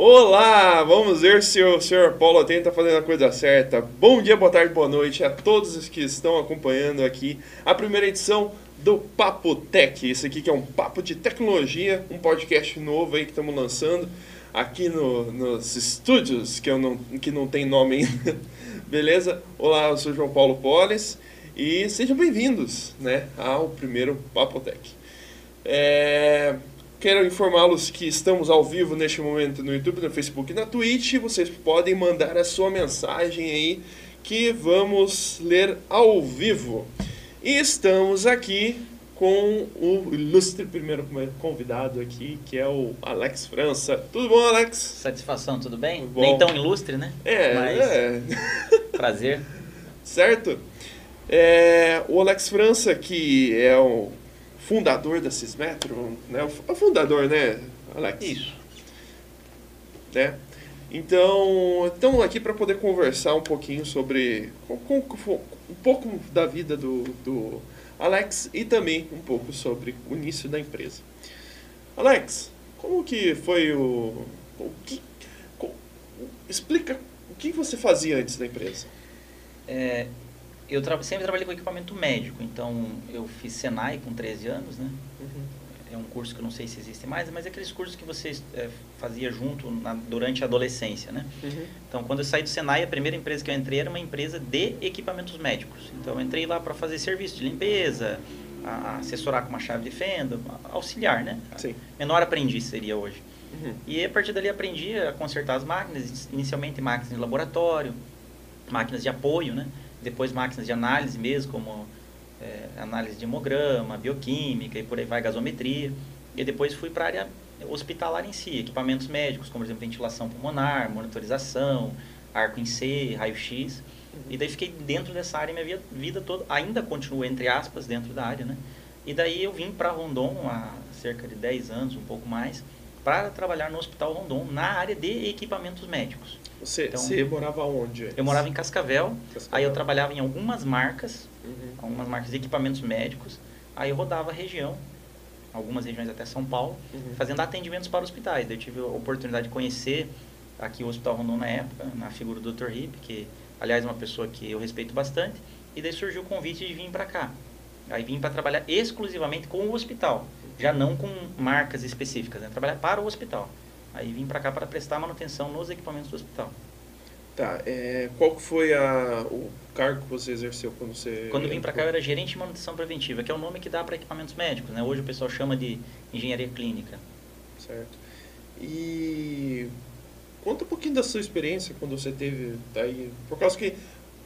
Olá, vamos ver se o senhor Paulo Atento está fazendo a coisa certa. Bom dia, boa tarde, boa noite a todos os que estão acompanhando aqui a primeira edição do Papo Tech. Esse aqui que é um papo de tecnologia, um podcast novo aí que estamos lançando aqui no, nos estúdios, que, eu não, que não tem nome ainda. Beleza? Olá, eu sou João Paulo Polis e sejam bem-vindos né, ao primeiro Papo Tech. É, Quero informá-los que estamos ao vivo neste momento no YouTube, no Facebook e na Twitch. Vocês podem mandar a sua mensagem aí que vamos ler ao vivo. E estamos aqui com o ilustre primeiro convidado aqui, que é o Alex França. Tudo bom, Alex? Satisfação, tudo bem? Tudo Nem tão ilustre, né? É, Mas... é. Prazer. Certo? É, o Alex França, que é o fundador da Cismetro, né? O fundador, né, Alex? Isso. Né? Então, estamos aqui para poder conversar um pouquinho sobre um pouco da vida do, do Alex e também um pouco sobre o início da empresa. Alex, como que foi o, o que, explica o que você fazia antes da empresa? É, eu tra sempre trabalhei com equipamento médico, então eu fiz Senai com 13 anos, né? Uhum. É um curso que eu não sei se existe mais, mas é aqueles cursos que você é, fazia junto na, durante a adolescência, né? Uhum. Então, quando eu saí do Senai, a primeira empresa que eu entrei era uma empresa de equipamentos médicos. Então, eu entrei lá para fazer serviço de limpeza, assessorar com uma chave de fenda, auxiliar, né? Sim. Menor aprendiz seria hoje. Uhum. E a partir dali aprendi a consertar as máquinas, inicialmente máquinas de laboratório, máquinas de apoio, né? Depois máquinas de análise mesmo, como é, análise de hemograma, bioquímica e por aí vai, gasometria. E depois fui para a área hospitalar em si, equipamentos médicos, como por exemplo ventilação pulmonar, monitorização, arco em C, raio-x. E daí fiquei dentro dessa área minha vida toda, ainda continuo entre aspas dentro da área, né? E daí eu vim para Rondon há cerca de 10 anos, um pouco mais, para trabalhar no Hospital Rondon na área de equipamentos médicos. Você, então, você morava onde? Antes? Eu morava em Cascavel, Cascavel, aí eu trabalhava em algumas marcas, uhum. algumas marcas de equipamentos médicos, aí eu rodava a região, algumas regiões até São Paulo, uhum. fazendo atendimentos para hospitais. Daí eu tive a oportunidade de conhecer aqui o Hospital Rondon na época, na figura do Dr. Hip, que aliás é uma pessoa que eu respeito bastante, e daí surgiu o convite de vir para cá. Aí vim para trabalhar exclusivamente com o hospital, já não com marcas específicas, né? trabalhar para o hospital. Aí vim para cá para prestar manutenção nos equipamentos do hospital. Tá, é, qual foi a, o cargo que você exerceu quando você... Quando vim para cá eu era gerente de manutenção preventiva, que é o nome que dá para equipamentos médicos, né? Hoje o pessoal chama de engenharia clínica. Certo. E conta um pouquinho da sua experiência quando você teve daí, por causa que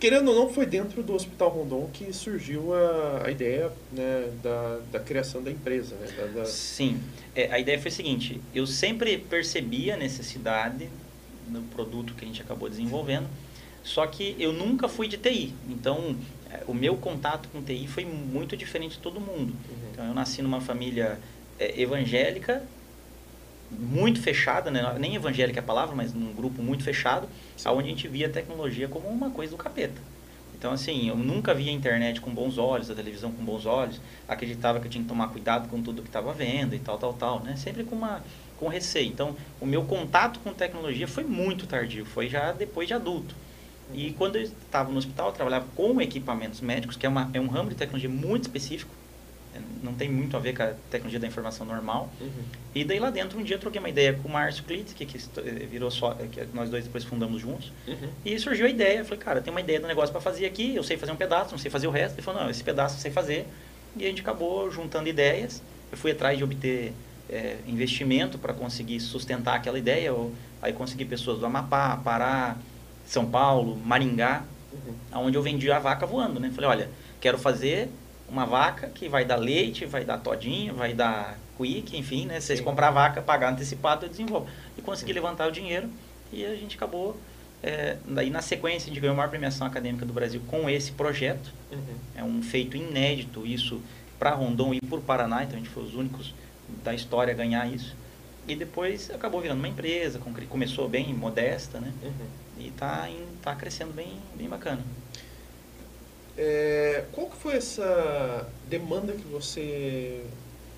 querendo ou não, foi dentro do Hospital Rondon que surgiu a, a ideia né, da, da criação da empresa. Né, da, da... Sim, é, a ideia foi a seguinte: eu sempre percebi a necessidade no produto que a gente acabou desenvolvendo, só que eu nunca fui de TI. Então, é, o meu contato com TI foi muito diferente de todo mundo. Uhum. Então, eu nasci numa família é, evangélica, muito fechada, né? nem evangélica é a palavra, mas num grupo muito fechado, Sim. onde a gente via a tecnologia como uma coisa do capeta. Então, assim, eu nunca via a internet com bons olhos, a televisão com bons olhos, acreditava que eu tinha que tomar cuidado com tudo que estava vendo e tal, tal, tal, né? Sempre com uma com receio. Então, o meu contato com tecnologia foi muito tardio, foi já depois de adulto. E quando eu estava no hospital, eu trabalhava com equipamentos médicos, que é, uma, é um ramo de tecnologia muito específico, não tem muito a ver com a tecnologia da informação normal. Uhum. E daí lá dentro, um dia eu troquei uma ideia com o Márcio Klitz, que, que virou só, que nós dois depois fundamos juntos. Uhum. E surgiu a ideia, eu falei, cara, tem uma ideia do negócio para fazer aqui, eu sei fazer um pedaço, não sei fazer o resto. Ele falou, não, esse pedaço eu sei fazer. E a gente acabou juntando ideias. Eu fui atrás de obter é, investimento para conseguir sustentar aquela ideia. Eu, aí consegui pessoas do Amapá, Pará, São Paulo, Maringá, uhum. onde eu vendi a vaca voando, né? Falei, olha, quero fazer uma vaca que vai dar leite, vai dar todinha, vai dar quick, enfim, né? Vocês comprar a vaca, pagar antecipado, eu desenvolvo. E consegui levantar o dinheiro e a gente acabou. É, daí na sequência a gente ganhou a maior premiação acadêmica do Brasil com esse projeto. Uhum. É um feito inédito isso para Rondon e por Paraná, então a gente foi os únicos da história a ganhar isso. E depois acabou virando uma empresa, começou bem modesta, né? Uhum. E está tá crescendo bem, bem bacana. É, qual que foi essa demanda que você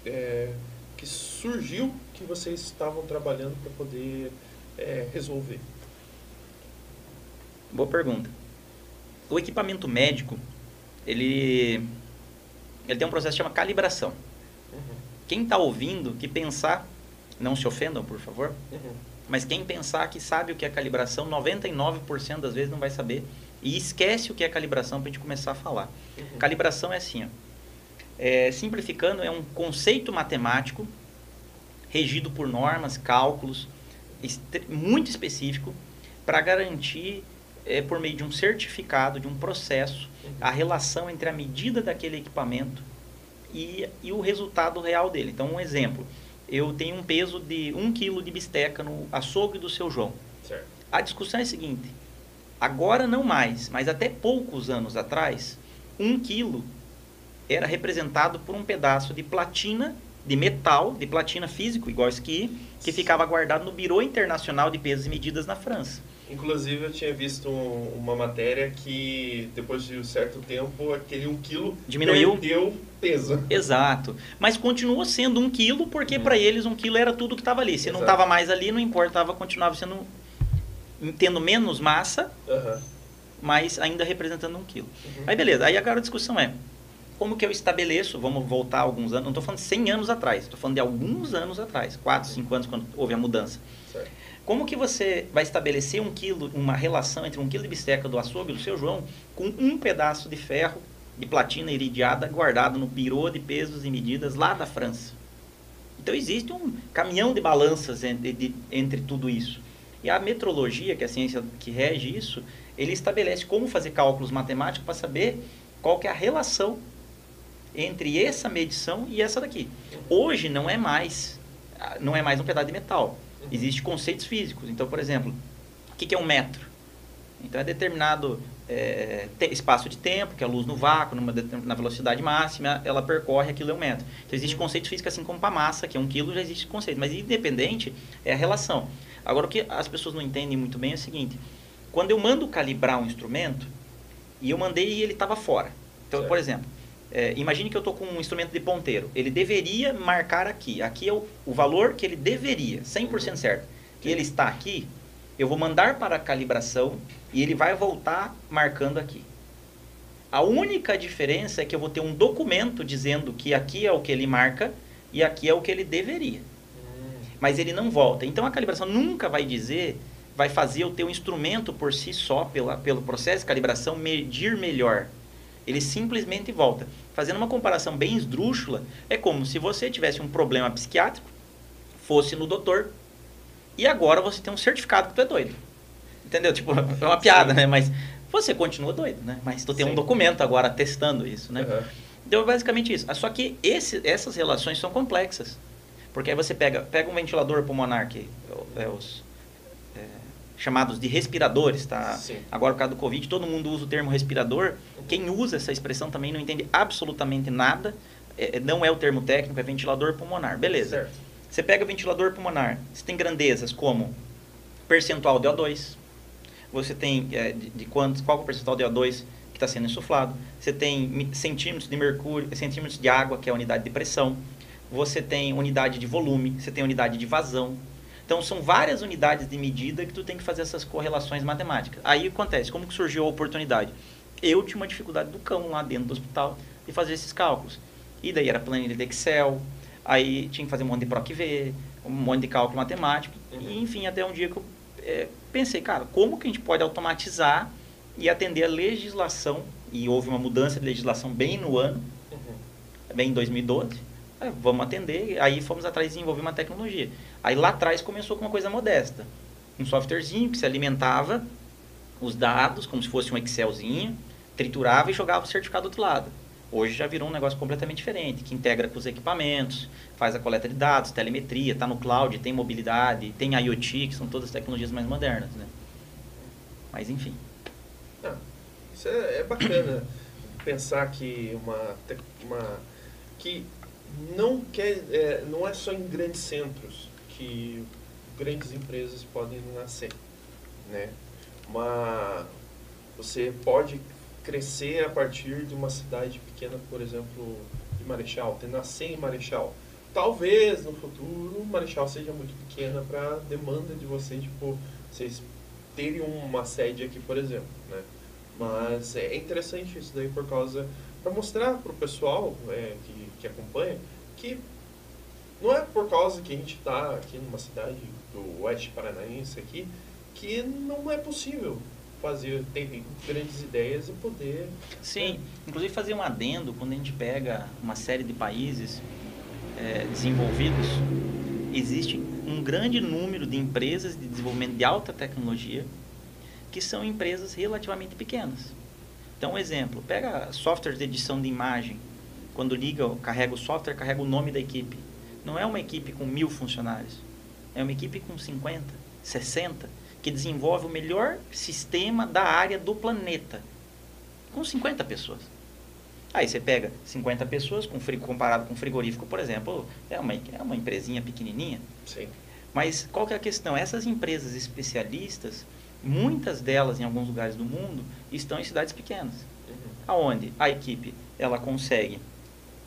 é, que surgiu que vocês estavam trabalhando para poder é, resolver? Boa pergunta. O equipamento médico, ele, ele tem um processo que chama calibração. Uhum. Quem está ouvindo, que pensar, não se ofendam, por favor, uhum. mas quem pensar que sabe o que é calibração, 99% das vezes não vai saber e esquece o que é calibração para a gente começar a falar. Uhum. Calibração é assim, ó. É, simplificando, é um conceito matemático regido por normas, cálculos, muito específico para garantir, é, por meio de um certificado, de um processo, a relação entre a medida daquele equipamento e, e o resultado real dele. Então, um exemplo, eu tenho um peso de 1 kg de bisteca no açougue do seu João. Certo. A discussão é a seguinte, agora não mais, mas até poucos anos atrás, 1 quilo era representado por um pedaço de platina, de metal, de platina físico, igual esse aqui, que ficava guardado no Biro Internacional de Pesos e Medidas na França. Inclusive, eu tinha visto um, uma matéria que, depois de um certo tempo, aquele 1 um quilo diminuiu perdeu peso. Exato. Mas continuou sendo 1 um quilo, porque uhum. para eles 1 um quilo era tudo que estava ali. Se Exato. não estava mais ali, não importava, continuava sendo tendo menos massa, uhum. mas ainda representando 1 quilo. Uhum. Aí beleza, aí agora a discussão é, como que eu estabeleço, vamos voltar alguns anos, não estou falando de 100 anos atrás, estou falando de alguns anos atrás, 4, 5 anos, quando houve a mudança. Certo. Como que você vai estabelecer um quilo, uma relação entre um quilo de bisteca do açougue do seu João com um pedaço de ferro de platina iridiada guardado no birô de pesos e medidas lá da França? Então existe um caminhão de balanças entre, de, entre tudo isso. E a metrologia, que é a ciência que rege isso, ele estabelece como fazer cálculos matemáticos para saber qual que é a relação entre essa medição e essa daqui. Hoje não é mais não é mais um pedaço de metal. Existem conceitos físicos. Então, por exemplo, o que, é um metro? Então, é determinado é, espaço de tempo, que é a luz no vácuo, numa na velocidade máxima, ela percorre aquilo é um metro. Então, existe conceito físico assim como para massa, que é um quilo, já existe conceito. Mas, independente, é a relação. Agora, o que as pessoas não entendem muito bem é o seguinte. Quando eu mando calibrar um instrumento, e eu mandei e ele estava fora. Então, certo. por exemplo, é, imagine que eu estou com um instrumento de ponteiro. Ele deveria marcar aqui. Aqui é o, o valor que ele deveria, 100% uhum. certo. E ele está aqui, eu vou mandar para a calibração e ele vai voltar marcando aqui. A única diferença é que eu vou ter um documento dizendo que aqui é o que ele marca e aqui é o que ele deveria. Mas ele não volta. Então a calibração nunca vai dizer, vai fazer o teu instrumento por si só, pela, pelo processo de calibração, medir melhor. Ele simplesmente volta. Fazendo uma comparação bem esdrúxula, é como se você tivesse um problema psiquiátrico, fosse no doutor, e agora você tem um certificado que tu é doido. Entendeu? Tipo, é uma piada, Sim. né? Mas você continua doido, né? Mas tu tem Sim. um documento agora testando isso, né? Uhum. Então, é basicamente isso. Só que esse, essas relações são complexas. Porque aí você pega, pega um ventilador pulmonar, que é os, chamados de respiradores, tá? Sim. Agora, por causa do Covid, todo mundo usa o termo respirador. Quem usa essa expressão também não entende absolutamente nada. É, é não é o termo técnico, é ventilador pulmonar. Beleza. Certo. Você pega o ventilador pulmonar, você tem grandezas como percentual de O2, você tem é, de, de quantos, qual é o percentual de O2 que está sendo insuflado, você tem centímetros de mercúrio, centímetros de água, que é a unidade de pressão, você tem unidade de volume, você tem unidade de vazão, então, são várias unidades de medida que tu tem que fazer essas correlações matemáticas. Aí acontece, como que surgiu a oportunidade? Eu tinha uma dificuldade do cão lá dentro do hospital de fazer esses cálculos. E daí era planilha de Excel, aí tinha que fazer um monte de PROC-V, um monte de cálculo matemático. Uhum. E, enfim, até um dia que eu é, pensei, cara, como que a gente pode automatizar e atender a legislação, e houve uma mudança de legislação bem no ano, uhum. bem em 2012, é, vamos atender, aí fomos atrás de desenvolver uma tecnologia. Aí lá atrás começou com uma coisa modesta. Um softwarezinho que se alimentava os dados, como se fosse um Excelzinho, triturava e jogava o certificado do outro lado. Hoje já virou um negócio completamente diferente, que integra com os equipamentos, faz a coleta de dados, telemetria, está no cloud, tem mobilidade, tem IoT, que são todas as tecnologias mais modernas. Né? Mas enfim. Ah, isso é, é bacana pensar que uma, uma que não quer é, não é só em grandes centros que grandes empresas podem nascer, né? Uma, você pode crescer a partir de uma cidade pequena, por exemplo, de Marechal, ter nascer em Marechal, talvez no futuro Marechal seja muito pequena para demanda de vocês, tipo, vocês terem uma sede aqui, por exemplo, né? Mas é interessante isso daí por causa para mostrar para o pessoal é, que, que acompanha que não é por causa que a gente está aqui numa cidade do oeste paranaense aqui que não é possível fazer, ter grandes ideias e poder... Sim, inclusive fazer um adendo, quando a gente pega uma série de países é, desenvolvidos, existe um grande número de empresas de desenvolvimento de alta tecnologia que são empresas relativamente pequenas. Então, um exemplo, pega software de edição de imagem, quando liga, carrega o software, carrega o nome da equipe. Não é uma equipe com mil funcionários, é uma equipe com 50, 60, que desenvolve o melhor sistema da área do planeta, com 50 pessoas. Aí você pega 50 pessoas, com comparado com frigorífico, por exemplo, é uma, é uma empresinha pequenininha. Sim. Mas qual que é a questão? Essas empresas especialistas, muitas delas em alguns lugares do mundo, estão em cidades pequenas. Uhum. Aonde a equipe ela consegue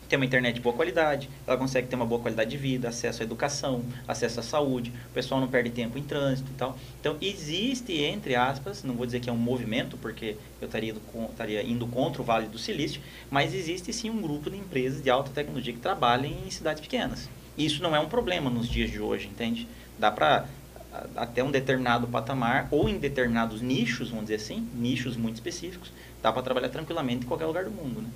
ter uma internet de boa qualidade, ela consegue ter uma boa qualidade de vida, acesso à educação, acesso à saúde, o pessoal não perde tempo em trânsito e tal. Então, existe, entre aspas, não vou dizer que é um movimento, porque eu estaria indo, estaria indo contra o Vale do Silício, mas existe sim um grupo de empresas de alta tecnologia que trabalham em cidades pequenas. Isso não é um problema nos dias de hoje, entende? Dá para até um determinado patamar ou em determinados nichos, vamos dizer assim, nichos muito específicos, dá para trabalhar tranquilamente em qualquer lugar do mundo, né?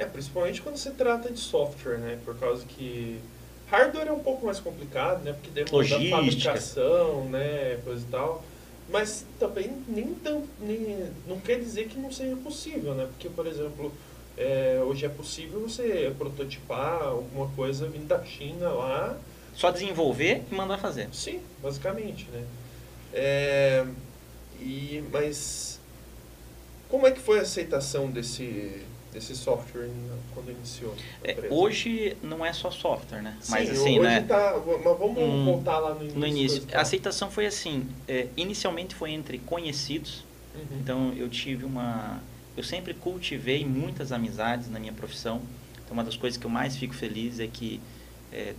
É, principalmente quando se trata de software, né? Por causa que hardware é um pouco mais complicado, né? Porque demanda Logística. fabricação, né? Coisa e tal. Mas também nem tão, nem, não quer dizer que não seja possível, né? Porque, por exemplo, é, hoje é possível você prototipar alguma coisa vindo da China lá. Só desenvolver e mandar fazer. Sim, basicamente, né? É, e, mas como é que foi a aceitação desse desse software quando iniciou? É, hoje não é só software, né? Sim, mas assim, hoje né? Tá, mas vamos hum, voltar lá no início. No início. A aceitação foi assim, é, inicialmente foi entre conhecidos. Uhum. Então eu tive uma, eu sempre cultivei muitas amizades na minha profissão. Então uma das coisas que eu mais fico feliz é que é,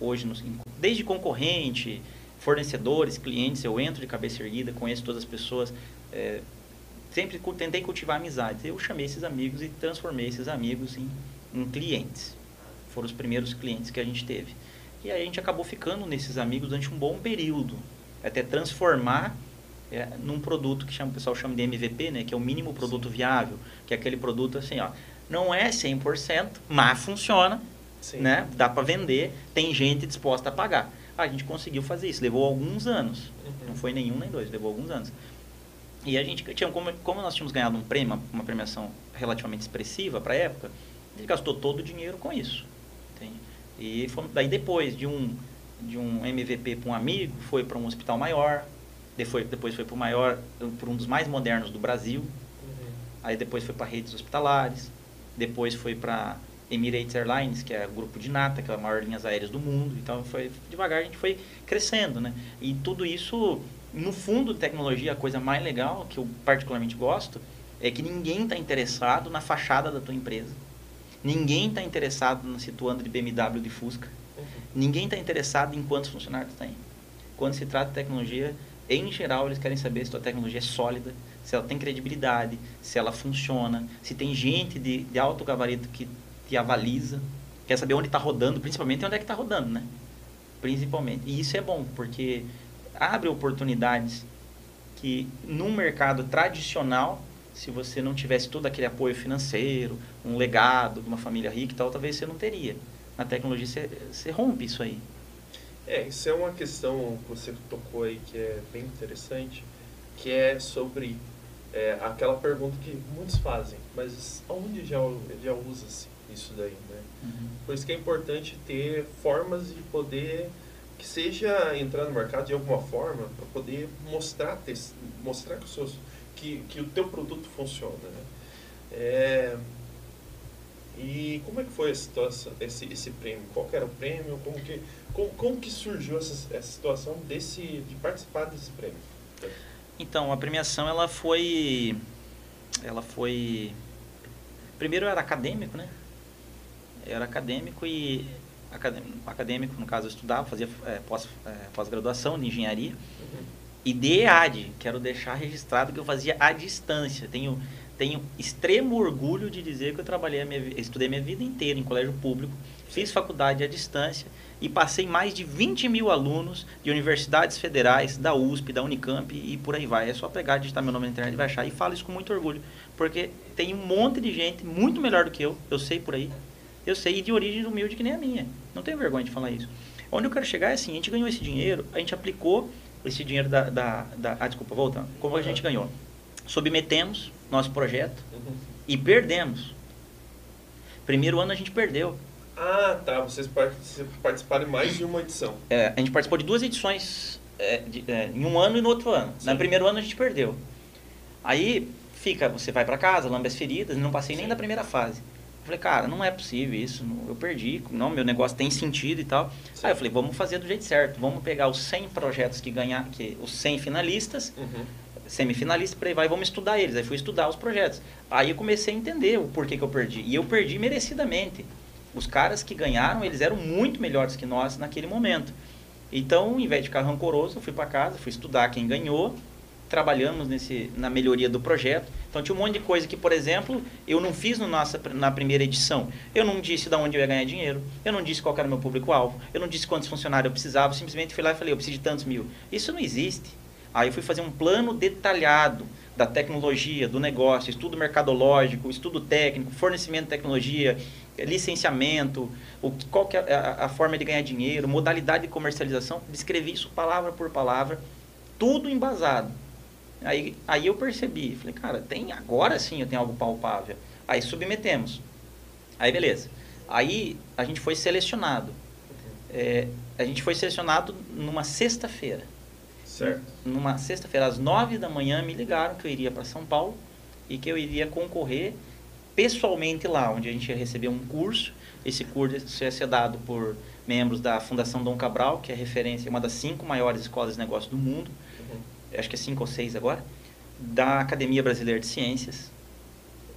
hoje, nos, desde concorrente, fornecedores, clientes, eu entro de cabeça erguida, conheço todas as pessoas. É, sempre tentei cultivar amizades. Eu chamei esses amigos e transformei esses amigos em, em clientes. Foram os primeiros clientes que a gente teve. E aí a gente acabou ficando nesses amigos durante um bom período, até transformar é, num produto que chama, o pessoal chama de MVP, né, que é o mínimo produto Sim. viável, que é aquele produto assim, ó, não é 100%, mas funciona, Sim. né, dá para vender, tem gente disposta a pagar. A gente conseguiu fazer isso, levou alguns anos, uhum. não foi nenhum nem dois, levou alguns anos. E a gente tinha, como, como nós tínhamos ganhado um prêmio, uma premiação relativamente expressiva para a época, gente gastou todo o dinheiro com isso. Entende? E foi, daí depois de um, de um MVP para um amigo, foi para um hospital maior, depois, depois foi para o maior, para um dos mais modernos do Brasil, uhum. aí depois foi para redes hospitalares, depois foi para Emirates Airlines, que é o grupo de nata, que é a maior linhas aéreas do mundo. Então foi devagar a gente foi crescendo, né? E tudo isso no fundo, tecnologia, a coisa mais legal, que eu particularmente gosto, é que ninguém está interessado na fachada da tua empresa. Ninguém está interessado no situando de BMW de Fusca. Uhum. Ninguém está interessado em quantos funcionários tem. Quando se trata de tecnologia, em geral, eles querem saber se tua tecnologia é sólida, se ela tem credibilidade, se ela funciona, se tem gente de, de alto gabarito que te avaliza, quer saber onde está rodando, principalmente onde é que está rodando, né? Principalmente. E isso é bom, porque abre oportunidades que num mercado tradicional, se você não tivesse todo aquele apoio financeiro, um legado de uma família rica e tal, talvez você não teria. Na tecnologia você, você rompe isso aí. É, isso é uma questão que você tocou aí que é bem interessante, que é sobre é, aquela pergunta que muitos fazem, mas onde já, já usa-se isso daí, né? Uhum. Por isso que é importante ter formas de poder que seja entrar no mercado de alguma forma para poder mostrar, mostrar que, seus, que, que o teu produto funciona. Né? É, e como é que foi a situação, esse, esse prêmio? Qual era o prêmio? Como que, como, como que surgiu essa, essa situação desse, de participar desse prêmio? Então, a premiação ela foi... Ela foi... Primeiro era acadêmico, né? Era acadêmico e acadêmico, no caso eu estudava, fazia é, pós, é, pós-graduação de engenharia. E de EAD, quero deixar registrado que eu fazia à distância. Tenho, tenho extremo orgulho de dizer que eu trabalhei, minha, estudei minha vida inteira em colégio público, fiz faculdade à distância e passei mais de 20 mil alunos de universidades federais, da USP, da Unicamp e por aí vai. É só pegar, digitar meu nome na internet e vai achar. E falo isso com muito orgulho, porque tem um monte de gente muito melhor do que eu, eu sei por aí, eu sei, de origem humilde que nem a minha. Não tenho vergonha de falar isso. Onde eu quero chegar é assim, a gente ganhou esse dinheiro, a gente aplicou esse dinheiro da... da, da ah, desculpa, voltando. Como a gente ganhou? Submetemos nosso projeto uhum. e perdemos. Primeiro ano a gente perdeu. Ah, tá. Vocês participaram de mais de uma edição. É, a gente participou de duas edições é, de, é, em um ano e no outro ano. Sim. No primeiro ano a gente perdeu. Aí fica, você vai para casa, lambe as feridas, não passei Sim. nem da primeira fase. Falei, cara, não é possível isso, eu perdi, não, meu negócio tem sentido e tal. Sim. Aí eu falei, vamos fazer do jeito certo, vamos pegar os 100 projetos que ganhar, que os 100 finalistas, uhum. semifinalistas, para aí vai, vamos estudar eles. Aí fui estudar os projetos. Aí eu comecei a entender o porquê que eu perdi. E eu perdi merecidamente. Os caras que ganharam, eles eram muito melhores que nós naquele momento. Então, em vez de ficar rancoroso, eu fui para casa, fui estudar quem ganhou, trabalhamos nesse, na melhoria do projeto. Então tinha um monte de coisa que, por exemplo, eu não fiz no nossa, na primeira edição. Eu não disse de onde eu ia ganhar dinheiro, eu não disse qual era o meu público-alvo, eu não disse quantos funcionários eu precisava, eu simplesmente fui lá e falei, eu preciso de tantos mil. Isso não existe. Aí eu fui fazer um plano detalhado da tecnologia, do negócio, estudo mercadológico, estudo técnico, fornecimento de tecnologia, licenciamento, o, qual que é a, a forma de ganhar dinheiro, modalidade de comercialização, descrevi isso palavra por palavra, tudo embasado. Aí, aí eu percebi, falei, cara, tem agora sim eu tenho algo palpável. Aí submetemos. Aí beleza. Aí a gente foi selecionado. É, a gente foi selecionado numa sexta-feira. Certo. Numa sexta-feira, às nove da manhã, me ligaram que eu iria para São Paulo e que eu iria concorrer pessoalmente lá, onde a gente ia receber um curso. Esse curso ia ser dado por membros da Fundação Dom Cabral, que é referência, uma das cinco maiores escolas de negócio do mundo acho que é cinco ou seis agora, da Academia Brasileira de Ciências,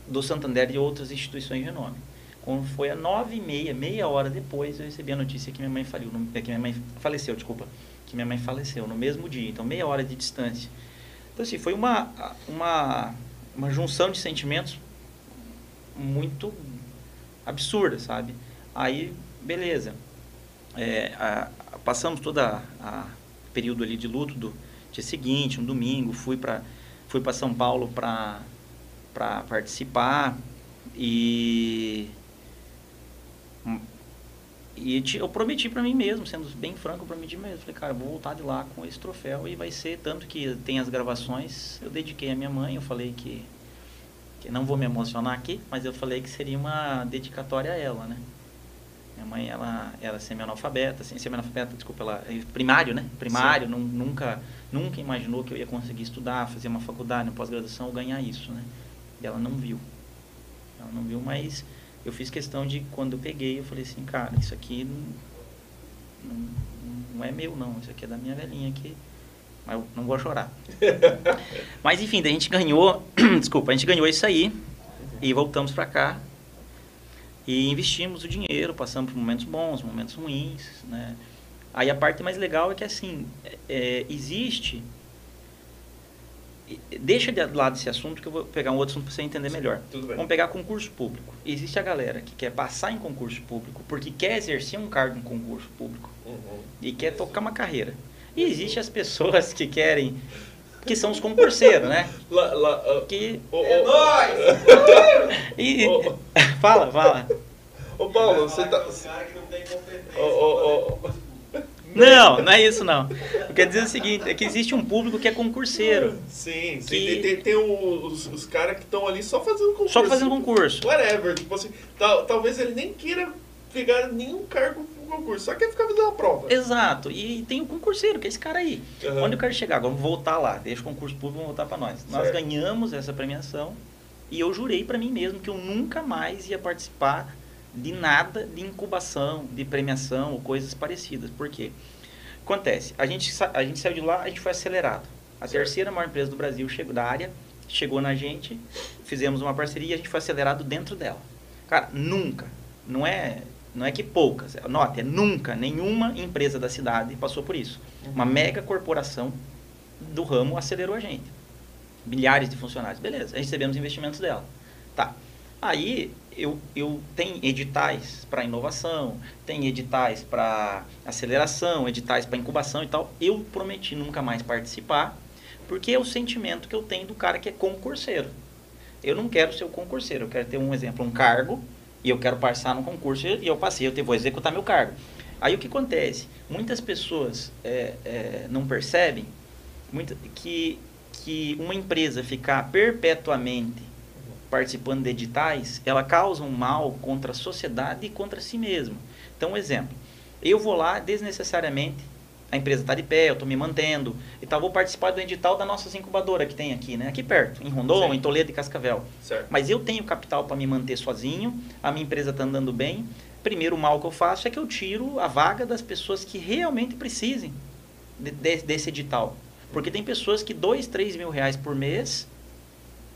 do Santander e outras instituições de renome. Quando foi a nove e meia, meia hora depois, eu recebi a notícia que minha mãe faliu, que minha mãe faleceu, desculpa, que minha mãe faleceu no mesmo dia, então meia hora de distância. Então assim, foi uma, uma, uma junção de sentimentos muito absurda, sabe? Aí, beleza. É, a, passamos toda a, período ali de luto do, Dia seguinte, um domingo, fui para fui para São Paulo para para participar e e eu prometi para mim mesmo, sendo bem franco, eu prometi mesmo. Falei, cara, vou voltar de lá com esse troféu e vai ser tanto que tem as gravações. Eu dediquei a minha mãe, eu falei que, que não vou me emocionar aqui, mas eu falei que seria uma dedicatória a ela, né? Minha mãe, ela era semi-analfabeta, assim, semi-analfabeta, desculpa, ela primário, né? Primário, nunca nunca imaginou que eu ia conseguir estudar, fazer uma faculdade, uma pós-graduação, ganhar isso, né? E ela não viu. Ela não viu, mas eu fiz questão de, quando eu peguei, eu falei assim, cara, isso aqui não, não, não é meu, não. Isso aqui é da minha velhinha aqui. Mas eu não vou chorar. mas, enfim, a gente ganhou, desculpa, a gente ganhou isso aí e voltamos para cá e investimos o dinheiro, passamos por momentos bons, momentos ruins, né? Aí a parte mais legal é que assim, é, existe. Deixa de lado esse assunto que eu vou pegar um outro assunto para você entender melhor. Vamos pegar concurso público. Existe a galera que quer passar em concurso público porque quer exercer um cargo em concurso público uhum. e quer tocar uma carreira. E existe as pessoas que querem que são os concurseiros, né? Lá, lá, uh, que oh, oh, é nóis! e oh, fala, fala. Ô Paulo, você tá. Cara que não tem competência. Não, não é isso não. Eu quero dizer o seguinte, é que existe um público que é concurseiro. Sim, sim. Que... Tem, tem, os, os caras que estão ali só fazendo concurso. Só fazendo concurso. Whatever. Tipo assim, tal, talvez ele nem queira pegar nenhum cargo pro concurso, só quer ficar fazendo uma prova. Exato. E tem o concurseiro, que é esse cara aí. Uhum. Onde eu quero chegar? Vamos voltar lá. Deixa o concurso público, vamos voltar para nós. Certo. Nós ganhamos essa premiação e eu jurei para mim mesmo que eu nunca mais ia participar de nada de incubação, de premiação ou coisas parecidas. Por quê? Acontece, a gente, a gente saiu de lá, a gente foi acelerado. A certo. terceira maior empresa do Brasil chegou da área, chegou na gente, fizemos uma parceria e a gente foi acelerado dentro dela. Cara, nunca, não é não é que poucas, note, é nunca nenhuma empresa da cidade passou por isso. Uma mega corporação do ramo acelerou a gente. Milhares de funcionários. Beleza, recebemos investimentos dela. Tá. Aí eu, eu tenho editais para inovação, tem editais para aceleração, editais para incubação e tal. Eu prometi nunca mais participar, porque é o sentimento que eu tenho do cara que é concurseiro. Eu não quero ser o concurseiro, eu quero ter um exemplo, um cargo, e eu quero passar no concurso e eu passei, eu vou executar meu cargo. Aí o que acontece? Muitas pessoas é, é, não percebem muito, que, que uma empresa ficar perpetuamente participando de editais, ela causa um mal contra a sociedade e contra si mesmo. Então, um exemplo. Eu vou lá desnecessariamente, a empresa está de pé, eu estou me mantendo, e tal, vou participar do edital da nossa incubadora que tem aqui, né? Aqui perto, em Rondon, em Toledo e Cascavel. Certo. Mas eu tenho capital para me manter sozinho, a minha empresa está andando bem. Primeiro, mal que eu faço é que eu tiro a vaga das pessoas que realmente precisem de, de, desse edital. Porque tem pessoas que dois, três mil reais por mês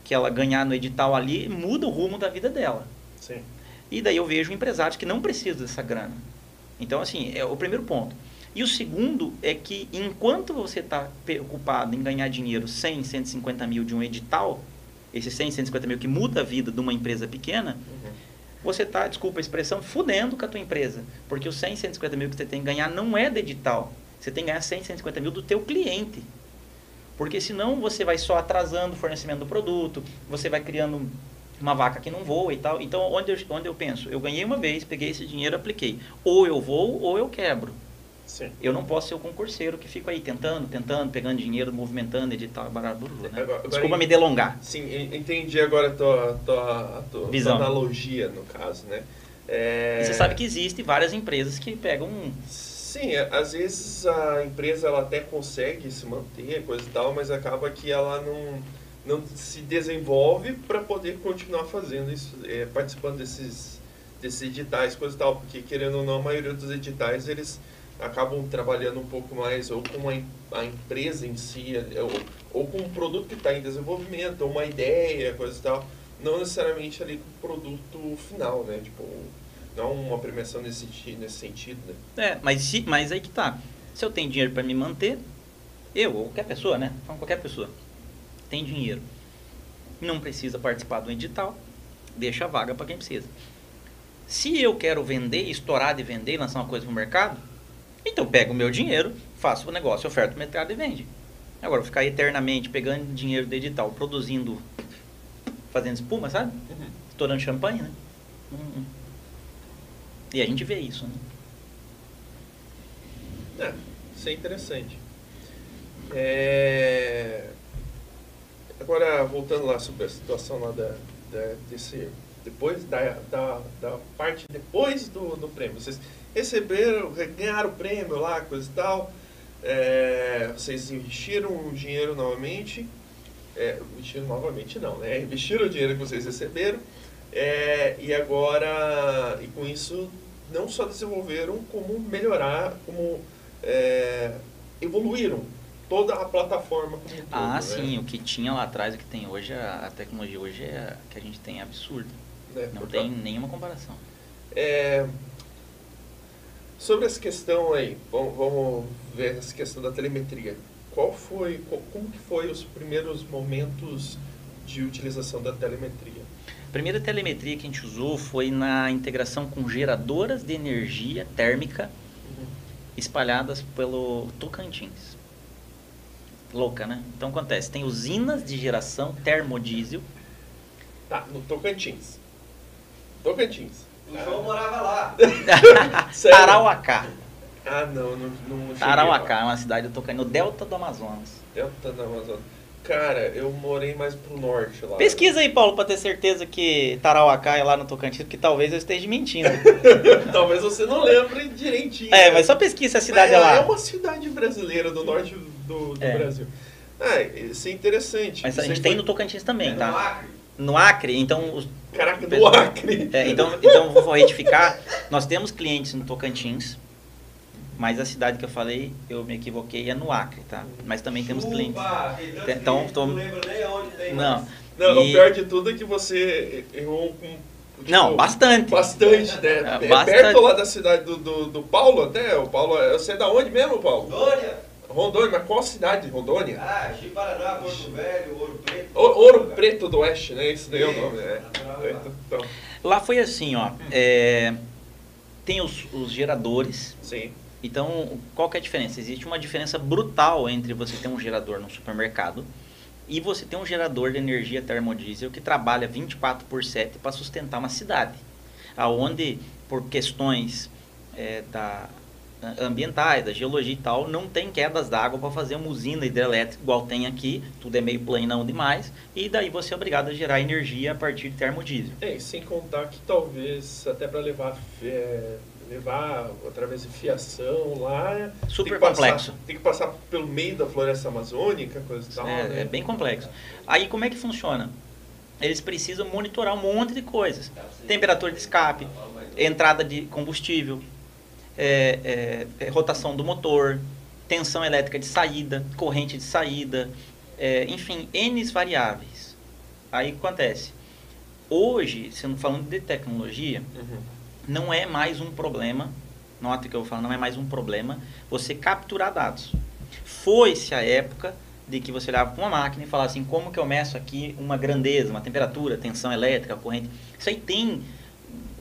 que ela ganhar no edital ali muda o rumo da vida dela. Sim. E daí eu vejo empresários que não precisam dessa grana. Então, assim, é o primeiro ponto. E o segundo é que enquanto você está preocupado em ganhar dinheiro 100, 150 mil de um edital, esses 100, 150 mil que muda a vida de uma empresa pequena, uhum. você está, desculpa a expressão, fudendo com a tua empresa. Porque os 100, 150 mil que você tem que ganhar não é de edital. Você tem que ganhar 100, 150 mil do teu cliente. Porque senão você vai só atrasando o fornecimento do produto, você vai criando uma vaca que não voa e tal. Então, onde eu, onde eu penso? Eu ganhei uma vez, peguei esse dinheiro apliquei. Ou eu vou ou eu quebro. Sim. Eu não posso ser o concurseiro que fica aí tentando, tentando, pegando dinheiro, movimentando, editar, barulho, né? Agora, Desculpa me delongar. Sim, entendi agora a tua, tua, a tua, tua analogia, no caso, né? É... você sabe que existe várias empresas que pegam Sim, é, às vezes a empresa ela até consegue se manter, coisa e tal, mas acaba que ela não, não se desenvolve para poder continuar fazendo isso, é, participando desses, desses editais, coisa e tal, porque querendo ou não, a maioria dos editais eles acabam trabalhando um pouco mais ou com a, a empresa em si, é, ou, ou com um produto que está em desenvolvimento, ou uma ideia, coisa e tal, não necessariamente ali com o produto final, né? Tipo, não uma premiação nesse, nesse sentido, né? É, mas, se, mas aí que tá. Se eu tenho dinheiro para me manter, eu ou qualquer pessoa, né? Falando qualquer pessoa, tem dinheiro, não precisa participar do edital, deixa a vaga para quem precisa. Se eu quero vender, estourar de vender, lançar uma coisa no mercado, então pego o meu dinheiro, faço o negócio, oferto o mercado e vende. Agora, ficar eternamente pegando dinheiro do edital, produzindo, fazendo espuma, sabe? Uhum. Estourando champanhe, né? Uhum. E a gente vê isso, né? É, isso é interessante. É... Agora, voltando lá sobre a situação lá da, da desse, depois da, da, da, parte depois do, do prêmio. Vocês receberam, ganharam o prêmio lá, coisa e tal. É, vocês investiram o dinheiro novamente. É, investiram novamente não, né? Investiram o dinheiro que vocês receberam é, e agora, e com isso, não só desenvolveram, como melhorar, como é, evoluíram toda a plataforma como um Ah, né? sim, o que tinha lá atrás, o que tem hoje, a tecnologia hoje é, que a gente tem é absurdo. É, não tem nenhuma comparação. É, sobre essa questão aí, vamos, vamos ver essa questão da telemetria. Qual foi, como que foi os primeiros momentos de utilização da telemetria? A primeira telemetria que a gente usou foi na integração com geradoras de energia térmica espalhadas pelo Tocantins. Louca, né? Então acontece, tem usinas de geração termodiesel. Tá, no Tocantins. Tocantins. O João morava lá. Tarauacá. Ah, não, não, não Tarauacá é uma cidade do Tocantins, no delta do Amazonas. Delta do Amazonas. Cara, eu morei mais pro norte lá. Pesquisa aí, Paulo, pra ter certeza que Tarauacá é lá no Tocantins, que talvez eu esteja mentindo. talvez você não lembre direitinho. É, mas só pesquisa a cidade mas é lá. É uma cidade brasileira do norte do, do é. Brasil. Ah, isso é interessante. Mas a gente tem no Tocantins também, é tá? No Acre. No Acre, então... Os... Caraca, no Acre! É, então, então vou retificar. Nós temos clientes no Tocantins, mas a cidade que eu falei, eu me equivoquei, é no Acre, tá? Mas também temos clientes. Tem então, tô... Não lembro nem onde tem. Não. Não, e... o pior de tudo é que você errou com Tipo, Não, bastante. Bastante, né? É, É, bastante. perto lá da cidade do, do, do Paulo até. O Paulo, você é da onde mesmo, Paulo? Rondônia. Rondônia, mas qual cidade? Rondônia? Ah, Chiparaná, Porto Velho, Ouro Preto. O- Ouro Preto do Oeste, né? Isso daí é o nome, né? Natural. Então, Lá foi assim, ó. é, tem os, os geradores. sim. Então, qual que é a diferença? Existe uma diferença brutal entre você ter um gerador no supermercado e você ter um gerador de energia termodiesel que trabalha 24 por 7 para sustentar uma cidade. Aonde, por questões é, da, ambientais, da geologia e tal, não tem quedas d'água para fazer uma usina hidrelétrica igual tem aqui, tudo é meio planão demais, e daí você é obrigado a gerar energia a partir de termodiesel. É, sem contar que talvez até para levar, é, levar através de fiação lá. tem Super passar- complexo. tem que passar pelo meio da floresta amazônica, coisa e tal. É, né? é bem complexo. Aí como é que funciona? Eles precisam monitorar um monte de coisas. Temperatura de escape, entrada de combustível, é, é, é, rotação do motor, tensão elétrica de saída, corrente de saída, é, enfim, N variáveis. Aí o que acontece? Hoje, sendo falando de tecnologia, Uhum. Não é mais um problema, nota que eu falar, não é mais um problema você capturar dados. Foi-se a época de que você olhava para uma máquina e falava assim, como que eu meço aqui uma grandeza, uma temperatura, tensão elétrica, corrente. Isso aí tem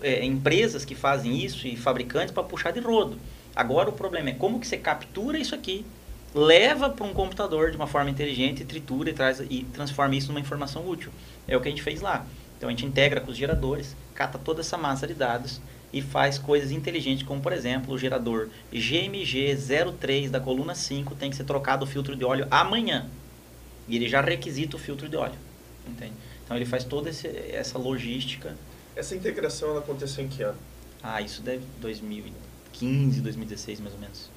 é, empresas que fazem isso e fabricantes para puxar de rodo. Agora o problema é como que você captura isso aqui, leva para um computador de uma forma inteligente, tritura e, traz, e transforma isso numa informação útil. É o que a gente fez lá. Então a gente integra com os geradores, cata toda essa massa de dados e faz coisas inteligentes, como por exemplo o gerador GMG03 da coluna 5 tem que ser trocado o filtro de óleo amanhã. E ele já requisita o filtro de óleo. Entende? Então ele faz toda esse- essa logística. Essa integração ela aconteceu em que ano? Ah, isso deve 2015, 2016 mais ou menos.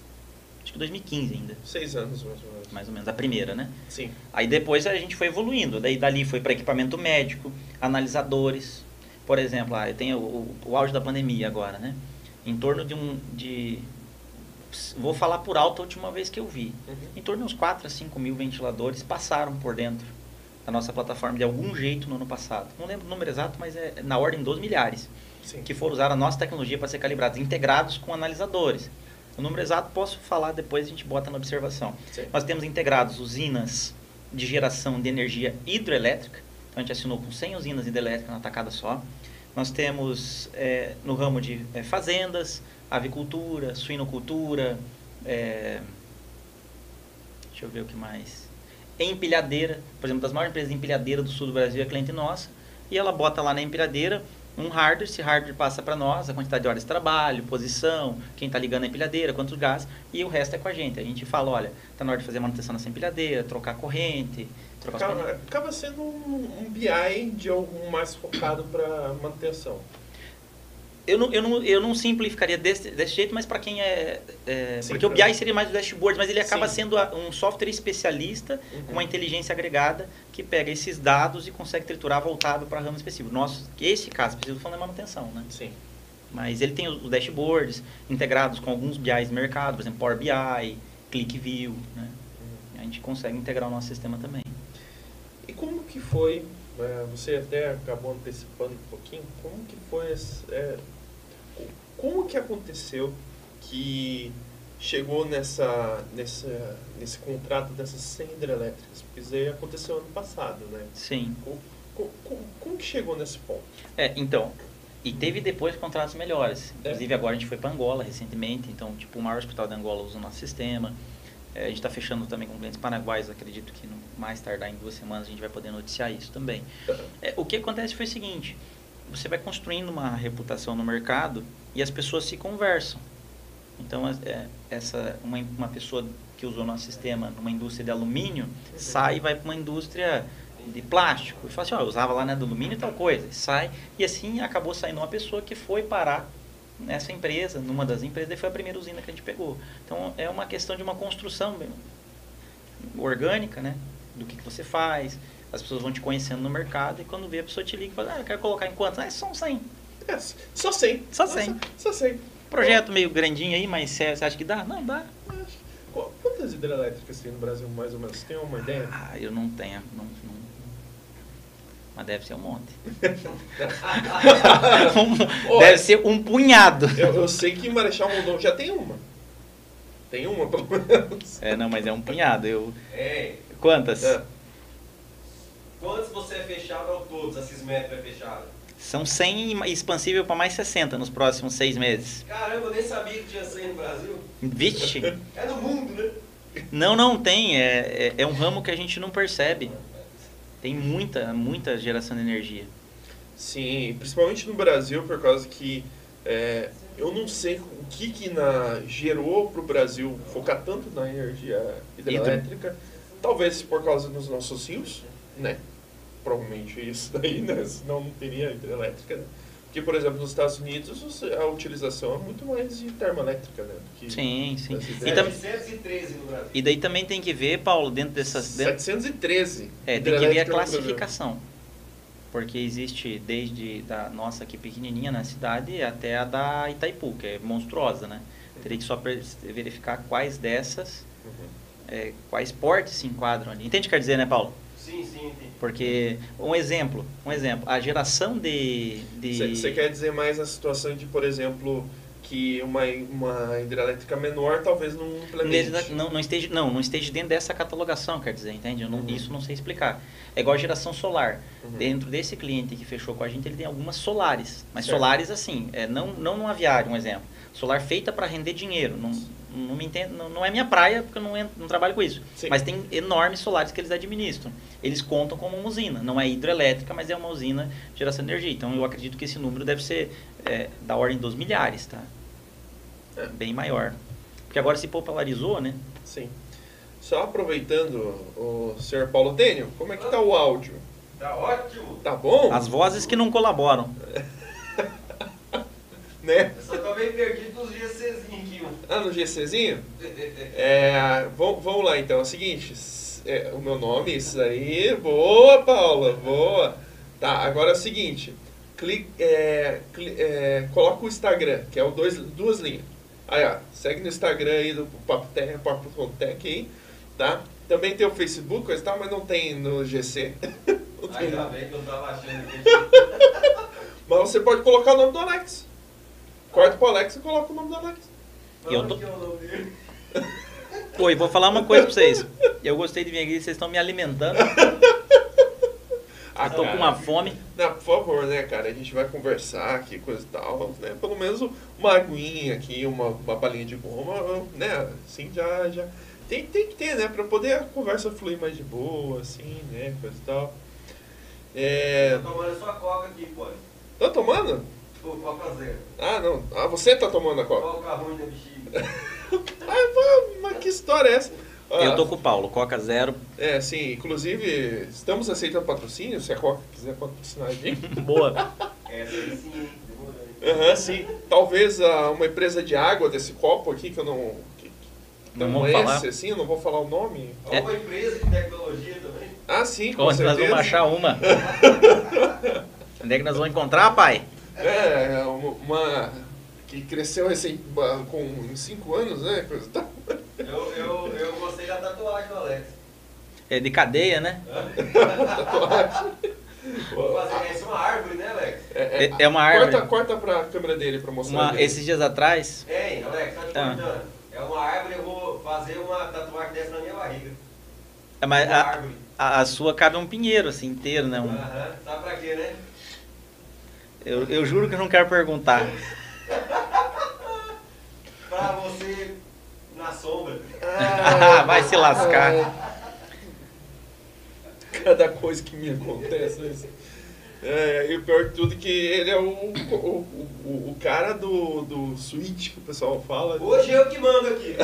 Acho que 2015 ainda, Seis anos, mais ou menos. mais ou menos, a primeira, né? Sim. Aí depois a gente foi evoluindo. Daí dali foi para equipamento médico, analisadores. Por exemplo, ah, tem o, o, o auge da pandemia agora, né? Em torno de um. De, vou falar por alto a última vez que eu vi. Uhum. Em torno de uns 4 a 5 mil ventiladores passaram por dentro da nossa plataforma de algum jeito no ano passado. Não lembro o número exato, mas é na ordem dos milhares Sim. que foram usar a nossa tecnologia para ser calibrados, integrados com analisadores. O número exato posso falar depois, a gente bota na observação. Sim. Nós temos integrados usinas de geração de energia hidroelétrica, então a gente assinou com 100 usinas hidrelétricas na tacada só. Nós temos é, no ramo de é, fazendas, avicultura, suinocultura, é, deixa eu ver o que mais. Empilhadeira, por exemplo, das maiores empresas de empilhadeira do sul do Brasil é cliente nossa, e ela bota lá na empilhadeira um hardware, esse hardware passa para nós, a quantidade de horas de trabalho, posição, quem está ligando a empilhadeira, quantos gás, e o resto é com a gente. A gente fala, olha, está na hora de fazer manutenção nessa empilhadeira, trocar corrente, Acaba, acaba sendo um, um BI de algum mais focado para manutenção. Eu não, eu não, eu não simplificaria desse, desse jeito, mas para quem é. é, Sim, porque o BI seria mais o dashboard, mas ele acaba Sim. sendo a- um software especialista Uhum. com uma inteligência agregada que pega esses dados e consegue triturar voltado para ramo específico. Nosso, esse caso específico falando é manutenção, né? Sim. Mas ele tem os dashboards integrados com alguns BIs de mercado, por exemplo, Power BI, ClickView, né? A gente consegue integrar o nosso sistema também. E como que foi, é, você até acabou antecipando um pouquinho, como que foi, é, co- como que aconteceu que chegou nessa, nessa, nesse contrato dessas 100 hidrelétricas? Porque isso aí aconteceu ano passado, né? Sim. Co- co- co- como que chegou nesse ponto? É, então, e teve depois contratos melhores. É. Inclusive agora a gente foi para Angola recentemente, então tipo o maior hospital de Angola usa o nosso sistema. É, a gente está fechando também com clientes paraguaios, acredito que no mais tardar em duas semanas a gente vai poder noticiar isso também. É, o que acontece foi o seguinte, você vai construindo uma reputação no mercado e as pessoas se conversam. Então, é, essa, uma, uma pessoa que usou nosso sistema numa indústria de alumínio, sai e vai para uma indústria de plástico. E fala assim, ó, eu usava lá na do alumínio tal coisa. E sai. E assim acabou saindo uma pessoa que foi parar nessa empresa, numa das empresas, e foi a primeira usina que a gente pegou. Então, é uma questão de uma construção orgânica, né? Do que, que você faz. As pessoas vão te conhecendo no mercado e quando vê a pessoa te liga e fala, ah, eu quero colocar em quantos? Ah, são 100. É, só 100. Só 100. Só 100. Projeto meio grandinho aí, mas você acha que dá? Não, dá. Quantas hidrelétricas tem no Brasil, mais ou menos? Tem uma ideia? Ah, eu não tenho. Não, não- Mas deve ser um monte. Olha. deve ser um punhado. Eu, eu sei que em Marechal Rondon já tem uma. Tem uma, pelo menos. É, não, mas é um punhado. Eu... É. Quantas? É. Quantos você é fechado ao todos? A Cismetro é fechada? São 100 e expansível para mais 60 nos próximos seis meses. Caramba, eu nem sabia que tinha 100 no Brasil. Vixe! É no mundo, né? Não, não tem. É, é, é um ramo que a gente não percebe. Tem muita, muita geração de energia. Sim, principalmente no Brasil, por causa que é, eu não sei o que, que na, gerou para o Brasil focar tanto na energia hidrelétrica. Talvez por causa dos nossos rios, né? Provavelmente isso daí, né? Senão não teria hidrelétrica, né? Porque, por exemplo, nos Estados Unidos a utilização é muito mais de termoelétrica, né? do que Sim, sim. E, tam- 713 no Brasil. e daí também tem que ver, Paulo, dentro dessas. Dentro, 713. é, tem que ver a classificação. Porque existe desde da nossa aqui pequenininha na cidade até a da Itaipu, que é monstruosa, né? Teria que só verificar quais dessas, Uhum. É, quais portes se enquadram ali. Entende o que quer dizer, né, Paulo? Sim, sim, sim. Porque, um exemplo, um exemplo, a geração de... de... Você quer dizer mais a situação de, por exemplo, que uma, uma hidrelétrica menor talvez não implemente. Não, não, esteja, não, não esteja dentro dessa catalogação, quer dizer, entende? Eu não- Uhum. Isso não sei explicar. É igual a geração solar. Uhum. Dentro desse cliente que fechou com a gente, ele tem algumas solares. Mas Certo. solares assim, é, não, não no aviário, um exemplo. Solar feita para render dinheiro. Não, não, me entendo, não, não é minha praia, porque eu não, entro- não trabalho com isso. Sim. Mas tem enormes solares que eles administram. Eles contam como uma usina. Não é hidrelétrica, mas é uma usina de geração de energia. Então eu acredito que esse número deve ser é, da ordem dos milhares, tá? É. Bem maior. Porque agora se popularizou, né? Sim. Só aproveitando, o senhor Paulo Tênio, como é que tá o áudio? Tá ótimo. Tá bom? As vozes que não colaboram. Né? Eu só meio perdido nos dias Czinho aqui, mano. Ah, no GCzinho? É, vamos, vamos lá então, é o seguinte, é, o meu nome, isso aí, boa Paula, boa. Tá, agora é o seguinte, clique, é, cli- é, coloca o Instagram, que é o dois, duas linhas. Aí, ó, segue no Instagram aí do Papo Tech, Papo Tech aí, tá? Também tem o Facebook, coisa e tal, mas não tem no GC. Ainda bem que eu tava achando que Mas você pode colocar o nome do Alex. Corta pro Alex e coloca o nome do Alex. Eu tô- dele. Oi, vou falar uma coisa pra vocês. Eu gostei de vir aqui, vocês estão me alimentando. Ah, Eu tô com cara. uma fome. Não, por favor, né, cara? A gente vai conversar aqui, coisa e tal, né? Pelo menos uma aguinha aqui, uma, uma balinha de goma, né? Assim, já, já... Tem, tem que ter, né? Pra poder a conversa fluir mais de boa, assim, né? Coisa e tal. É... Tô tomando sua coca aqui, pô. Tá tomando? Pô, coca zero. Ah, não. Ah, você tá tomando a coca. Coca ruim da bexiga. Ah, mas- que história é essa? Ah, Eu tô com o Paulo, Coca Zero. É, sim. Inclusive, estamos aceitando patrocínio. Se a Coca quiser patrocinar a gente. Boa. Essa aí sim? Aham, sim. Talvez ah, uma empresa de água desse copo aqui, que eu não... Que, que Não vamos é falar. esse, assim, eu não vou falar o nome. É. Alguma empresa de tecnologia também? Ah, sim, com Onde nós certeza. vamos achar uma? Onde é que nós vamos encontrar, pai? É, é uma, uma que cresceu recém, com em cinco anos, né? Coisa tal. Eu, eu, eu gostei da tatuagem do Alex. É de cadeia, né? Essa é uma árvore, né, Alex? É, É, é uma árvore. Corta, corta pra câmera dele pra mostrar. Uma- dele. esses dias atrás, Ei, Alex, tá te Ah. cortando. É uma árvore, eu vou fazer uma tatuagem dessa na minha barriga. é, mas Uma a, árvore. a, a sua cabe um pinheiro, assim, inteiro, né? Um- Aham, sabe pra quê, né? Eu, eu juro que eu não quero perguntar. Pra você na sombra. Ah, Vai se lascar. Cada coisa que me acontece. É, e o pior de tudo é que ele é o, o, o, o cara do, do switch que o pessoal fala. Hoje eu que mando aqui.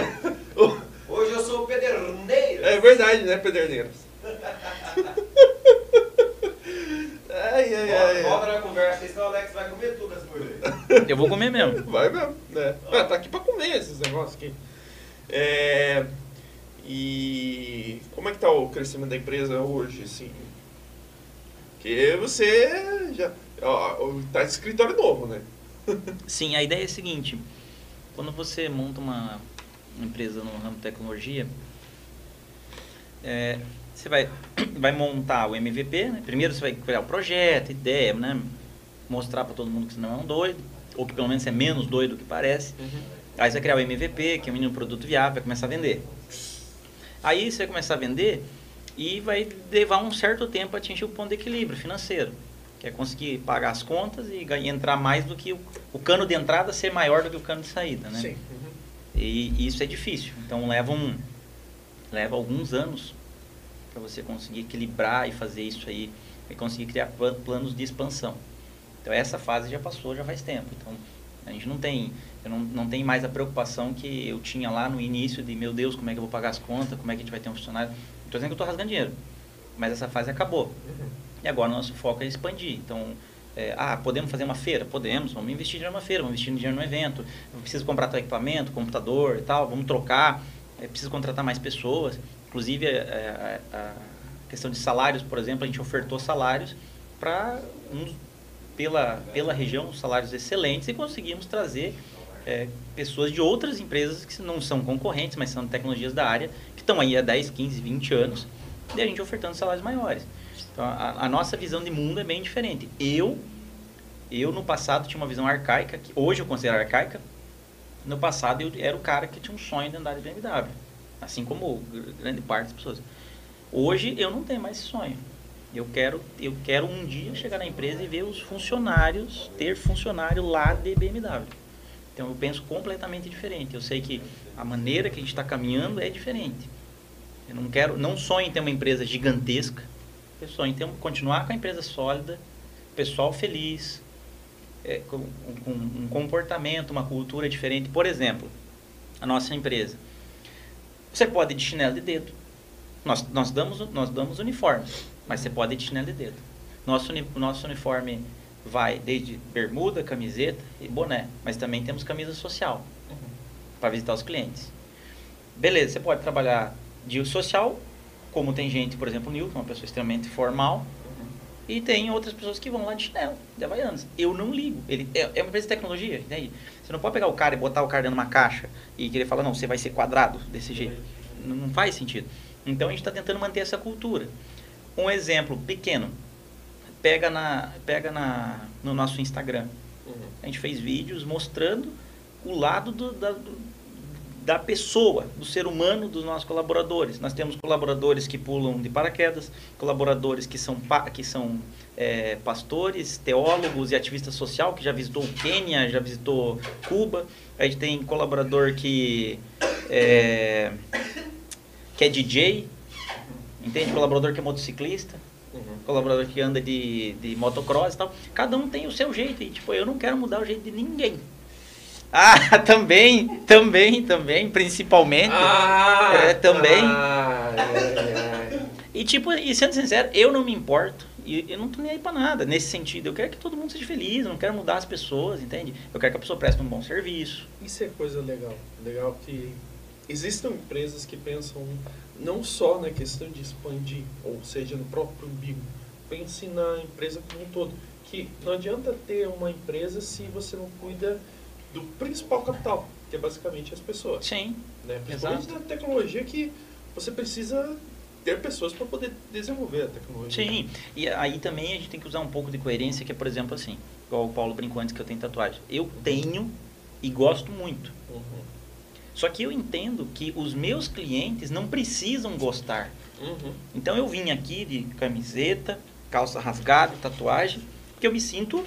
Hoje eu sou o pederneiro. É verdade, né, Pederneiros? ai, ai, ai. Volta na conversa, aí, senão o Alex vai comer tudo as coisas. Eu vou comer mesmo. Vai mesmo, né? Ah, tá aqui pra comer esses negócios aqui. É, e como é que tá o crescimento da empresa hoje, assim? Porque você já... Ó, tá de escritório novo, né? Sim, a ideia é a seguinte: quando você monta uma empresa no ramo de tecnologia, é, Você vai, vai montar o MVP, né? Primeiro você vai criar o projeto, ideia, né? Mostrar para todo mundo que você não é um doido, ou que pelo menos é menos doido do que parece. Aí você vai criar o MVP, que é o mínimo produto viável, vai começar a vender. Aí você vai começar a vender e vai levar um certo tempo a atingir o ponto de equilíbrio financeiro. Que é conseguir pagar as contas e ganhar, entrar mais do que o, o cano de entrada ser maior do que o cano de saída, né? Sim. Uhum. E, e isso é difícil. Então leva um leva alguns anos para você conseguir equilibrar e fazer isso aí e conseguir criar pla- planos de expansão. Então essa fase já passou, já faz tempo. Então a gente não tem, eu não, não tem mais a preocupação que eu tinha lá no início de meu Deus, como é que eu vou pagar as contas, como é que a gente vai ter um funcionário. Estou dizendo que eu estou rasgando dinheiro, mas essa fase acabou. Uhum. E agora o nosso foco é expandir. Então, é, ah, podemos fazer uma feira? Podemos, vamos investir dinheiro numa feira, vamos investir dinheiro no evento. Eu preciso comprar teu equipamento, computador e tal, vamos trocar. É, preciso contratar mais pessoas. Inclusive, é, a, a questão de salários, por exemplo, a gente ofertou salários para uns, pela, pela região, salários excelentes e conseguimos trazer é, pessoas de outras empresas que não são concorrentes, mas são tecnologias da área, que estão aí há 10, 15, 20 anos, e a gente ofertando salários maiores. Então, a, a nossa visão de mundo é bem diferente. Eu, eu no passado tinha uma visão arcaica, que hoje eu considero arcaica. No passado eu era o cara que tinha um sonho de andar de BMW, assim como grande parte das pessoas. Hoje eu não tenho mais esse sonho. Eu quero, eu quero um dia chegar na empresa e ver os funcionários, ter funcionário lá de BMW. Então eu penso completamente diferente. Eu sei que a maneira que a gente está caminhando é diferente. Eu não quero, não sonho em ter uma empresa gigantesca. Eu sonho em ter, continuar com a empresa sólida, pessoal feliz, é, com, com um comportamento, uma cultura diferente. Por exemplo, a nossa empresa. Você pode ir de chinelo de dedo. Nós, nós, damos, nós damos uniformes, mas você pode ir de chinelo de dedo. Nosso, nosso uniforme vai desde bermuda, camiseta e boné, mas também temos camisa social para visitar os clientes. Beleza, você pode trabalhar de social, como tem gente, por exemplo, o Nilton, uma pessoa extremamente formal, e tem outras pessoas que vão lá de chinelo, de Havaianas. Eu não ligo. Ele, é, é uma empresa de tecnologia, entende? Você não pode pegar o cara e botar o cara dentro de uma caixa e querer falar, não, você vai ser quadrado desse jeito. Não, não faz sentido. Então a gente está tentando manter essa cultura. Um exemplo pequeno. Pega, na, pega na, no nosso Instagram. Uhum. A gente fez vídeos mostrando o lado do, da, do- da pessoa, do ser humano dos nossos colaboradores. Nós temos colaboradores que pulam de paraquedas, colaboradores que são, que são é, pastores, teólogos e ativista social, que já visitou o Quênia, já visitou Cuba. A gente tem colaborador que é, que é DJ, entende? Colaborador que é motociclista Uhum. colaborador que anda de, de motocross e tal. Cada um tem o seu jeito. E, tipo, eu não quero mudar o jeito de ninguém. Ah, também, também, também, principalmente. Ah, É, também. ah, ai, ai. E, tipo, e sendo sincero, eu não me importo. E eu não tô nem aí pra nada nesse sentido. Eu quero que todo mundo seja feliz, eu não quero mudar as pessoas, entende? Eu quero que a pessoa preste um bom serviço. Isso é coisa legal. Legal que existam empresas que pensam não só na questão de expandir, ou seja, no próprio umbigo. Pense na empresa como um todo. Que não adianta ter uma empresa se você não cuida do principal capital, que é basicamente as pessoas. Sim, Né? Principalmente Exato. na tecnologia que você precisa ter pessoas para poder desenvolver a tecnologia. sim. E aí também a gente tem que usar um pouco de coerência, que é, por exemplo, assim, igual o Paulo brincou antes que eu tenho tatuagem. Eu tenho e gosto muito. Uhum. Só que eu entendo que os meus clientes não precisam gostar. Uhum. Então eu vim aqui de camiseta, calça rasgada, tatuagem, que eu me sinto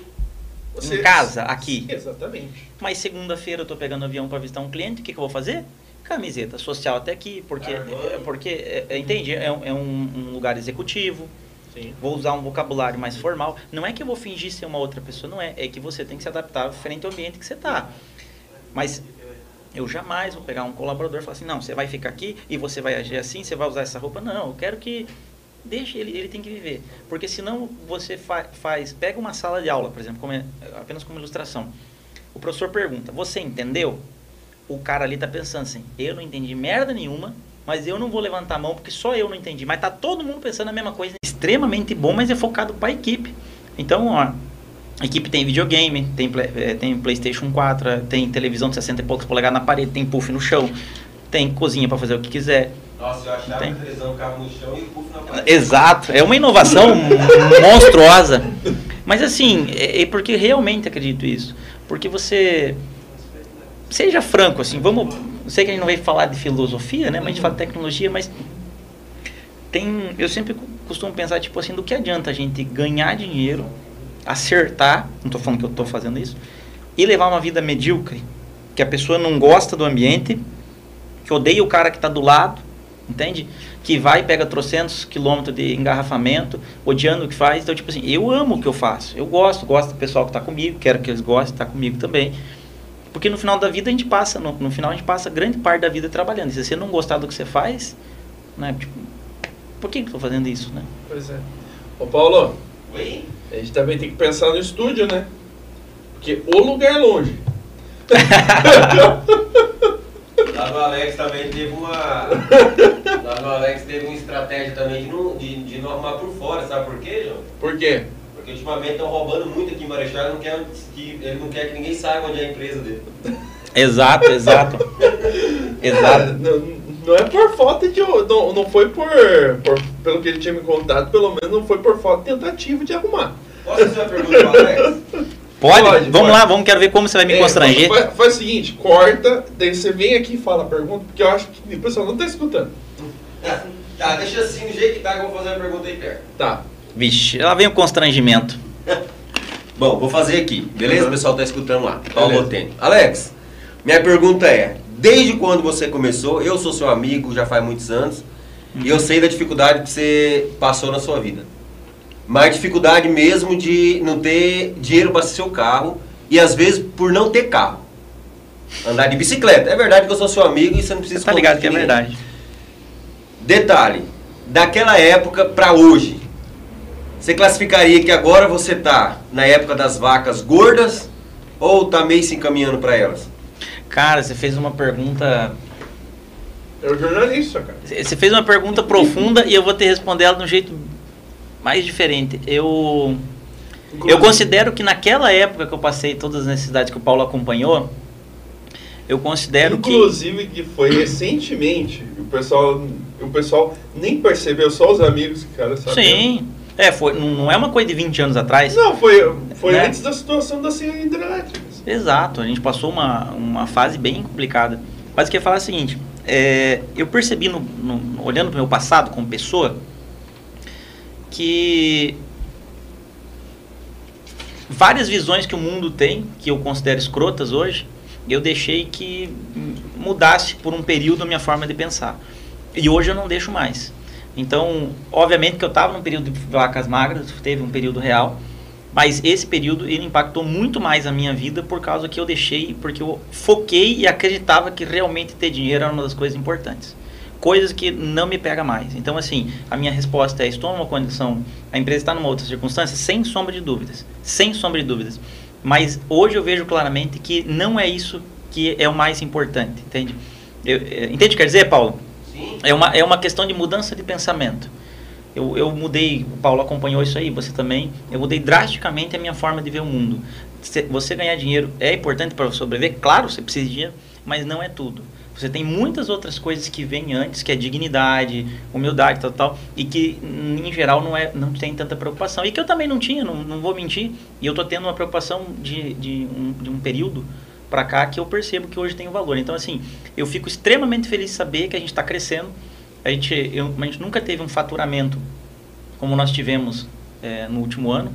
em casa, aqui. Exatamente. Mas segunda-feira eu tô pegando avião para visitar um cliente, o que, que eu vou fazer? Camiseta social até aqui, porque, é, porque é, é, entende? É, um, é um- um lugar executivo, Sim. vou usar um vocabulário mais formal. Não é que eu vou fingir ser uma outra pessoa, não é. É que você tem que se adaptar frente ao ambiente que você tá. Mas eu jamais vou pegar um colaborador e falar assim, não, você vai ficar aqui e você vai agir assim, você vai usar essa roupa. Não, eu quero que deixe ele, ele tem que viver. Porque senão você fa faz, pega uma sala de aula, por exemplo, como é- apenas como ilustração. O professor pergunta, você entendeu? O cara ali tá pensando assim, eu não entendi merda nenhuma, mas eu não vou levantar a mão porque só eu não entendi. Mas tá todo mundo pensando a mesma coisa. Extremamente bom, mas é focado para a equipe. Então, ó, a equipe tem videogame, tem, eh, tem PlayStation 4, tem televisão de 60 e poucos polegadas na parede, tem puff no chão, tem cozinha para fazer o que quiser. Nossa, eu achava Tem. televisão ficava no chão e o puff na parede. Exato, é uma inovação monstruosa. Mas assim, é, é porque realmente acredito isso. Porque você. Seja franco, assim, vamos. Sei que a gente não vai falar de filosofia, né? Mas a gente fala de tecnologia, mas. Tem. Eu sempre costumo pensar, tipo assim, do que adianta a gente ganhar dinheiro, acertar, não estou falando que eu estou fazendo isso, e levar uma vida medíocre. Que a pessoa não gosta do ambiente, que odeia o cara que está do lado, entende? Que vai e pega trocentos quilômetros de engarrafamento, odiando o que faz. Então, tipo assim, eu amo o que eu faço. Eu gosto, gosto do pessoal que está comigo, quero que eles gostem de estar comigo também. Porque no final da vida a gente passa, no, no final a gente passa grande parte da vida trabalhando. E se você não gostar do que você faz, né? Tipo, por que que eu estou fazendo isso, né? Pois é. Ô Paulo, Oi? a gente também tem que pensar no estúdio, né? Porque o lugar é longe. Lá no Alex também teve uma. Lá no Alex teve uma estratégia também de não, de, de não arrumar por fora, sabe por quê, João? Por quê? Porque ultimamente estão roubando muito aqui em Marechal, ele não quer que, ele não quer que ninguém saiba onde é a empresa dele. Exato, exato. Exato. não, não é por falta de. Não, não foi por, por. Pelo que ele tinha me contado, pelo menos não foi por falta de tentativa de arrumar. Posso fazer uma pergunta pro Alex? Pode? Pode, Vamos pode. lá, vamos, quero ver como você vai me É, constranger. Faz, faz o seguinte, corta, daí você vem aqui e fala a pergunta, porque eu acho que o pessoal não tá escutando. Tá, deixa assim do jeito que tá que eu vou fazer uma pergunta aí perto. Tá. Vixe, lá vem o constrangimento. Bom, vou fazer aqui, beleza? Uhum. O pessoal tá escutando lá. Paulo Beleza. Botene. Alex, minha pergunta é: desde quando você começou? Eu sou seu amigo já faz muitos anos e eu sei da dificuldade que você passou na sua vida. Mas dificuldade mesmo de não ter dinheiro para seu carro e às vezes por não ter carro. Andar de bicicleta. É verdade que eu sou seu amigo e você não precisa tá ligado de que é ninguém. verdade. Detalhe, daquela época para hoje, você classificaria que agora você tá na época das vacas gordas ou tá meio se encaminhando para elas? Cara, você fez uma pergunta. É o jornalista, cara. Você fez uma pergunta profunda e eu vou te responder ela de um jeito mais diferente. Eu. Eu Inclusive- considero que naquela época que eu passei todas as necessidades que o Paulo acompanhou, eu considero que. Inclusive que foi recentemente, o pessoal, o pessoal nem percebeu, só os amigos que cara sabiam. Sim. É, foi, não é uma coisa de 20 anos atrás. Não, foi, foi Né? antes da situação da senha hidrelétrica. Exato, a gente passou uma, uma fase bem complicada. Mas eu queria falar o seguinte: é, eu percebi, no, no- olhando para o meu passado como pessoa, que várias visões que o mundo tem, que eu considero escrotas hoje, eu deixei que mudasse por um período a minha forma de pensar. E hoje eu não deixo mais. Então, obviamente que eu estava num período de vacas magras, teve um período real, mas esse período ele impactou muito mais a minha vida por causa que eu deixei, porque eu foquei e acreditava que realmente ter dinheiro era uma das coisas importantes. Coisas que não me pega mais. Então, assim, a minha resposta é: estou numa condição, a empresa está numa outra circunstância, sem sombra de dúvidas. Sem sombra de dúvidas. Mas hoje eu vejo claramente que não é isso que é o mais importante, entende? Eu, é, entende o que quer dizer, Paulo? Sim. É uma, é uma questão de mudança de pensamento. Eu, eu mudei, o Paulo acompanhou isso aí, você também. Eu mudei drasticamente a minha forma de ver o mundo. Se- Você ganhar dinheiro é importante para sobreviver, claro, você precisa de dinheiro, mas não é tudo. Você tem muitas outras coisas que vêm antes, que é dignidade, humildade, tal, tal, e que em geral não, é, não tem tanta preocupação. E que eu também não tinha, não, não vou mentir. E eu tô tendo uma preocupação de, de, um, de um período para cá que eu percebo que hoje tem um valor. Então, assim, eu fico extremamente feliz de saber que a gente está crescendo. A gente, eu, a gente nunca teve um faturamento como nós tivemos eh, no último ano.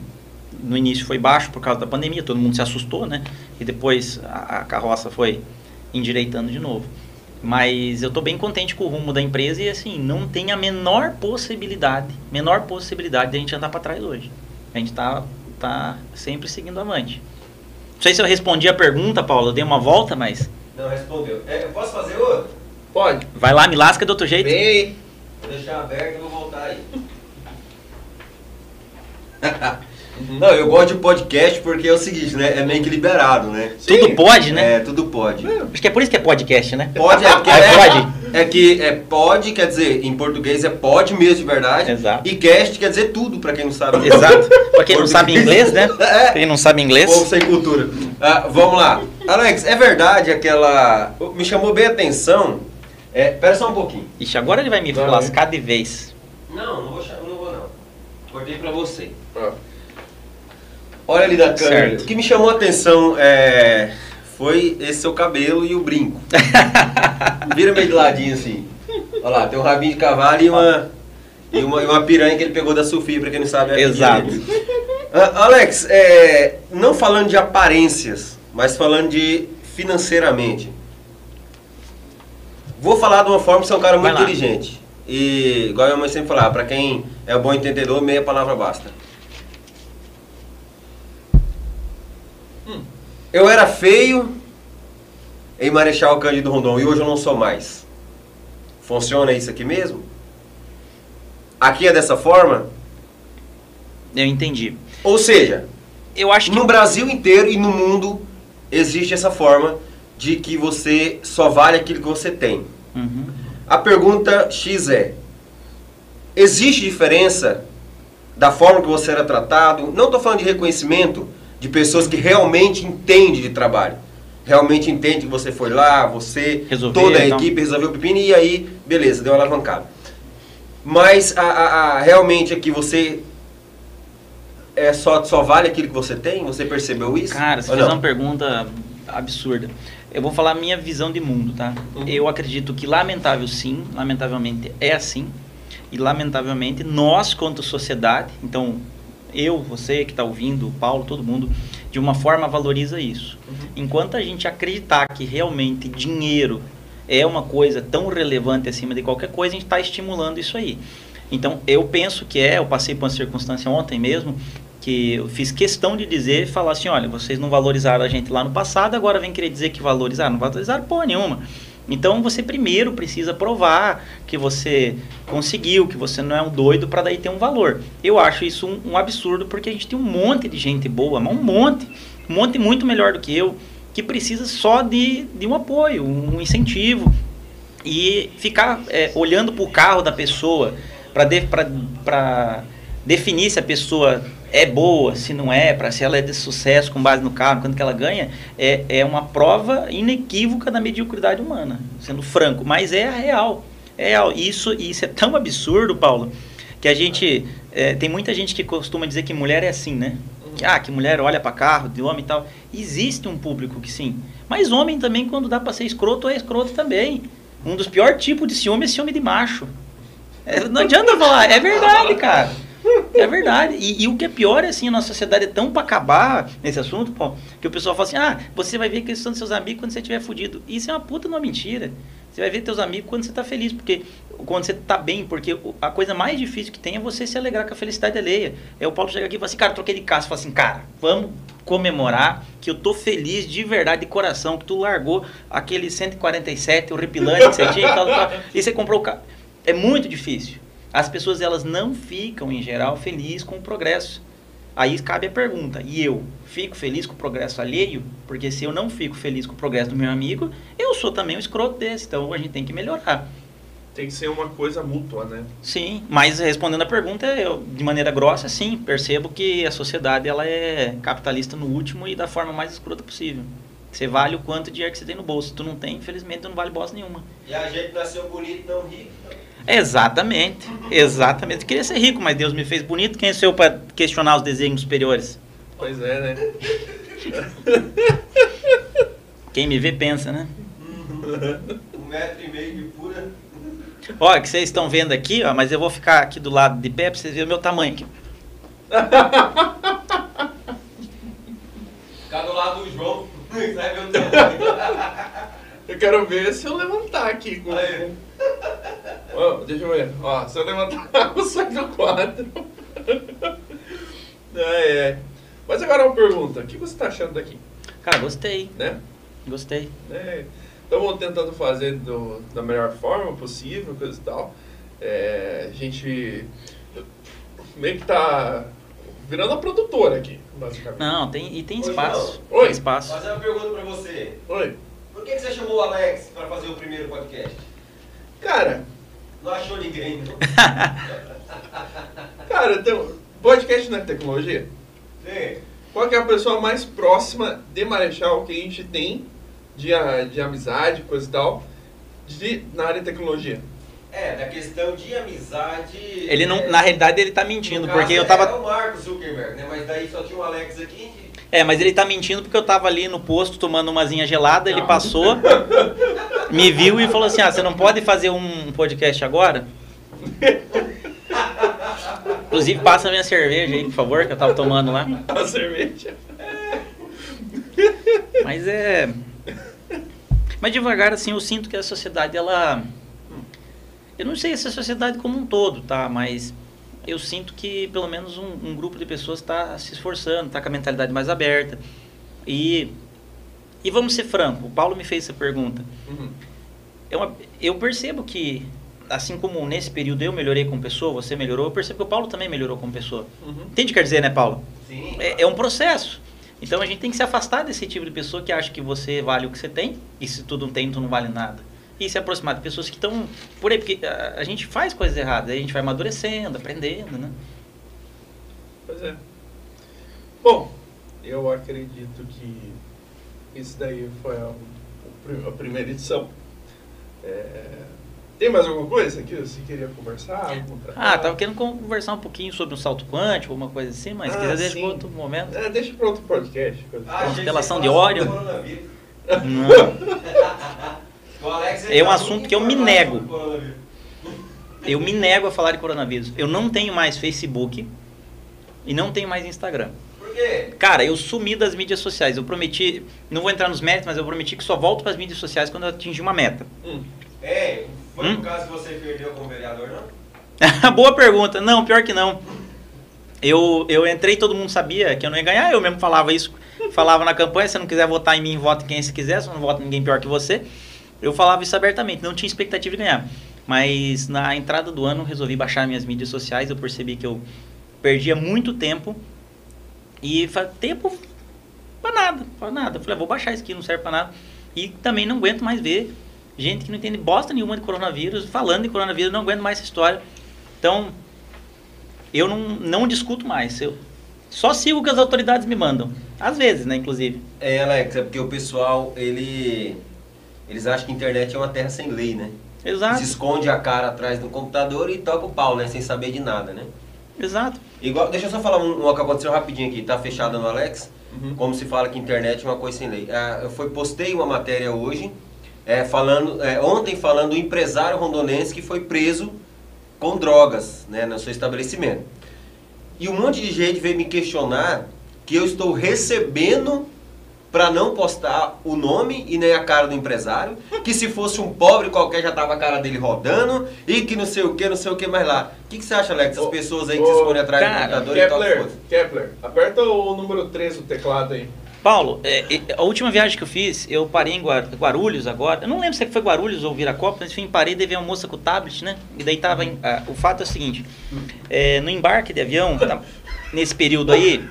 No início foi baixo por causa da pandemia, todo mundo se assustou, né? E depois a, a carroça foi endireitando de novo. Mas eu estou bem contente com o rumo da empresa e assim, não tem a menor possibilidade, menor possibilidade de a gente andar para trás hoje. A gente está tá sempre seguindo avante. Não sei se eu respondi a pergunta, Paulo, eu dei uma volta, mas Não respondeu. É, eu posso fazer outro? Pode. vai lá, me lasca do outro jeito. Vem aí. Vou deixar aberto e vou voltar aí. Não, eu gosto de podcast porque é o seguinte, né? É meio que liberado, né? Tudo pode, né? É, tudo pode. É. Acho que é por isso que é podcast, né? Pode, é porque É, é, pode. é que é pode, quer dizer, em português é pode mesmo de verdade. Exato. E cast quer dizer tudo, pra quem não sabe. Exato. Pra quem não sabe inglês, né? É. Quem não sabe inglês. Povo sem cultura. Ah, vamos lá. Alex, é verdade aquela. Me chamou bem a atenção É, pera só um pouquinho. Ixi, agora ele vai me lascar de vez. Não, não vou, não vou não. Cortei pra você. Ó. Olha ali da câmera. Certo. O que me chamou a atenção é, foi esse seu cabelo e o brinco. Vira meio de ladinho assim. Olha lá, tem um rabinho de cavalo e uma, e uma, e uma piranha que ele pegou da Sofia, pra quem não sabe. É Exato. Ah, Alex, é, não falando de aparências, mas falando de financeiramente. Vou falar de uma forma que você é um cara muito inteligente. E, igual a minha mãe sempre falava, pra quem é bom entendedor, meia palavra basta. Eu era feio em Marechal Cândido Rondon e hoje eu não sou mais. Funciona isso aqui mesmo? Aqui é dessa forma? Eu entendi. Ou seja, Eu acho que no Brasil inteiro e no mundo existe essa forma de que você só vale aquilo que você tem. Uhum. A pergunta X é: existe diferença da forma que você era tratado? Não estou falando de reconhecimento de pessoas que realmente entendem de trabalho. Realmente entende que você foi lá, você, toda a então. equipe resolveu o pepino e aí, beleza, deu uma alavancada. Mas a, a- a- realmente aqui você é só, só vale aquilo que você tem? Você percebeu isso? Cara, você fez não? uma pergunta absurda. Eu vou falar a minha visão de mundo, tá? Uhum. Eu acredito que lamentável sim, lamentavelmente é assim. E lamentavelmente nós, quanto sociedade, então eu, você que está ouvindo, o Paulo, todo mundo, de uma forma valoriza isso. Enquanto a gente acreditar que realmente dinheiro é uma coisa tão relevante acima de qualquer coisa, a gente está estimulando isso aí. Então, eu penso que é, eu passei por uma circunstância ontem mesmo, que eu fiz questão de dizer e falar assim, olha, vocês não valorizaram a gente lá no passado, agora vem querer dizer que valorizaram. Não valorizaram porra nenhuma. Então, você primeiro precisa provar que você conseguiu, que você não é um doido para daí ter um valor. Eu acho isso um, um absurdo, porque a gente tem um monte de gente boa, um monte, um monte muito melhor do que eu, que precisa só de, de um apoio, um incentivo. E ficar é, olhando para o carro da pessoa para definir se a pessoa é boa, se não é, para se ela é de sucesso com base no carro, quanto que ela ganha, é, é uma prova inequívoca da mediocridade humana, sendo franco, mas é a real. É real. Isso, isso é tão absurdo, Paulo, que a gente. é, tem muita gente que costuma dizer que mulher é assim, né? Ah, que mulher olha para carro, de homem e tal. Existe um público que sim. Mas homem também, quando dá para ser escroto, é escroto também. Um dos piores tipos de ciúme é ciúme de macho. É, não adianta falar, é verdade, cara. É verdade. E, e o que é pior é assim, a nossa sociedade é tão pra acabar nesse assunto, pô, que o pessoal fala assim: ah, você vai ver que eles são seus amigos quando você estiver fudido. Isso é uma puta uma mentira. Você vai ver teus amigos quando você tá feliz, porque quando você tá bem, porque o- a coisa mais difícil que tem é você se alegrar com a felicidade alheia. É o Paulo chegar aqui e falar assim, cara, troquei de casa. Fala assim, cara, vamos comemorar que eu tô feliz de verdade, de coração, que tu largou aquele 147 horripilante que você tinha e tal, tal, e você comprou o carro. É muito difícil. As pessoas, elas não ficam, em geral, felizes com o progresso. Aí cabe a pergunta, e eu fico feliz com o progresso alheio? Porque se eu não fico feliz com o progresso do meu amigo, eu sou também um escroto desse, então a gente tem que melhorar. Tem que ser uma coisa mútua, né? Sim, mas respondendo a pergunta, eu, de maneira grossa, sim, percebo que a sociedade ela é capitalista no último e da forma mais escrota possível. Você vale o quanto de dinheiro que você tem no bolso. Se tu não tem, infelizmente, tu não vale bosta nenhuma. E a gente nasceu bonito, não rico. Exatamente, exatamente. Eu queria ser rico, mas Deus me fez bonito. Quem sou eu para questionar os desígnios superiores? Pois é, né? Quem me vê pensa, né? Um metro e meio de pura. Olha, que vocês estão vendo aqui, ó, mas eu vou ficar aqui do lado de pé para vocês verem o meu tamanho aqui. Ficar do lado do João. Vai ver o tamanho. Eu quero ver se eu levantar aqui. Com... Aí. Ó, deixa eu ver. Ó, se eu levantar, eu saio do quadro. É, é. Mas agora uma pergunta. O que você está achando daqui? Cara, gostei, Né? gostei. Estamos tentando fazer do, da melhor forma possível, coisa e tal. É, a gente meio que tá virando a produtora aqui, basicamente. Não, tem, e tem Oi, espaço. João. Oi. Tem espaço. Fazer uma pergunta pra você. Oi. Por que, que você chamou o Alex pra fazer o primeiro podcast? Cara, Não achou ninguém, não? cara, tem podcast na tecnologia. Sim. Qual que é a pessoa mais próxima de Marechal que a gente tem de, a- de amizade, coisa e tal? de, na área de tecnologia. É, da questão de amizade. Ele não, é, na realidade ele tá mentindo, porque eu tava Era o Marco Zuckerberg, né? Mas daí só tinha o Alex aqui. É, mas ele tá mentindo porque eu tava ali no posto tomando uma zinha gelada, ele passou, me viu e falou assim: "Ah, você não pode fazer um podcast agora?" Inclusive, passa a minha cerveja aí, por favor, que eu tava tomando lá. A cerveja. Mas é. Mas devagar, assim, eu sinto que a sociedade, ela. Eu não sei se a sociedade como um todo, tá? Mas eu sinto que pelo menos um, um grupo de pessoas está se esforçando, está com a mentalidade mais aberta. E. E vamos ser franco, o Paulo me fez essa pergunta. Uhum. É uma- eu percebo que, assim como nesse período eu melhorei como pessoa, você melhorou, eu percebo que o Paulo também melhorou como pessoa. Uhum. Entende o que quer dizer, né, Paulo? Sim. É, é um processo. Então a gente tem que se afastar desse tipo de pessoa que acha que você vale o que você tem, e se tu não tem, tu não vale nada. E se aproximar de pessoas que estão por aí, porque a, a gente faz coisas erradas, a gente vai amadurecendo, aprendendo, né? Pois é. Bom, eu acredito que isso daí foi a, a primeira edição. É, tem mais alguma coisa que você queria conversar? Ah, tava querendo conversar um pouquinho sobre um salto quântico, alguma coisa assim, mas Ah, quiser deixa sim. para outro momento. É, deixa para outro podcast. Ah, que Constelação de falasse Órion. do coronavírus. Não. O Alex, É um tá assunto que eu me nego. Eu me nego a falar de coronavírus. Eu não tenho mais Facebook e não tenho mais Instagram. Quê? Cara, eu sumi das mídias sociais. Eu prometi, não vou entrar nos méritos, mas eu prometi que só volto para as mídias sociais quando eu atingir uma meta. Hum. É, foi Hum? por causa que você perdeu como vereador, não? Boa pergunta. Não, pior que não. Eu, eu entrei, todo mundo sabia que eu não ia ganhar. Eu mesmo falava isso. Falava na campanha, se não quiser votar em mim, vote em quem você quiser. Se não vota em ninguém pior que você. Eu falava isso abertamente. Não tinha expectativa de ganhar. Mas na entrada do ano, resolvi baixar minhas mídias sociais. Eu percebi que eu perdia muito tempo. E fa- tempo pra nada. Pra nada. Eu falei, ah, vou baixar isso aqui, não serve pra nada. E também não aguento mais ver gente que não entende bosta nenhuma de coronavírus, falando de coronavírus, não aguento mais essa história. Então, eu não, não discuto mais. Eu só sigo o que as autoridades me mandam. Às vezes, né, inclusive. É, Alex, é porque o pessoal, ele... Eles acham que a internet é uma terra sem lei, né? Exato, Se esconde a cara atrás do computador e toca o pau, né? Sem saber de nada, né? Exato. Igual, deixa eu só falar um, um que aconteceu rapidinho aqui, tá fechada no Alex. Uhum. Como se fala que internet é uma coisa sem lei. Ah, eu foi, postei uma matéria hoje, é, falando, é, ontem falando do empresário rondonense que foi preso com drogas né, no seu estabelecimento. E um monte de gente veio me questionar que eu estou recebendo para não postar o nome e nem a cara do empresário, que se fosse um pobre qualquer já tava a cara dele rodando, e que não sei o que, não sei o que mais lá. O que, que você acha, Alex, das Ô, pessoas aí que se ô, escondem atrás do cara, computador e tocam Kepler? Kepler, aperta o número 3 do teclado aí. Paulo, é, é, a última viagem que eu fiz, eu parei em Guar- Guarulhos agora. Eu não lembro se foi Guarulhos ou Viracopos, mas enfim, parei de ver uma moça com o tablet, né? E daí tava. em- ah, o fato é o seguinte: é, no embarque de avião, tá- nesse período aí,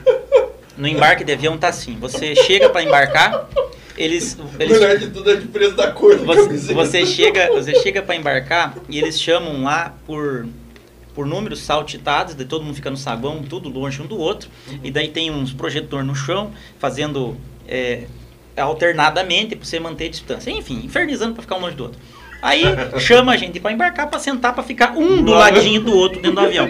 no embarque de avião tá assim: você chega para embarcar, eles. O eles melhor de tudo é a diferença da cor você, você chega, você chega para embarcar e eles chamam lá por por números saltitados, de todo mundo fica no saguão, tudo longe um do outro, e daí tem uns projetor no chão, fazendo é, alternadamente para você manter a distância. Enfim, infernizando para ficar um longe do outro. Aí chama a gente para embarcar, para sentar, para ficar um do ladinho do outro dentro do avião.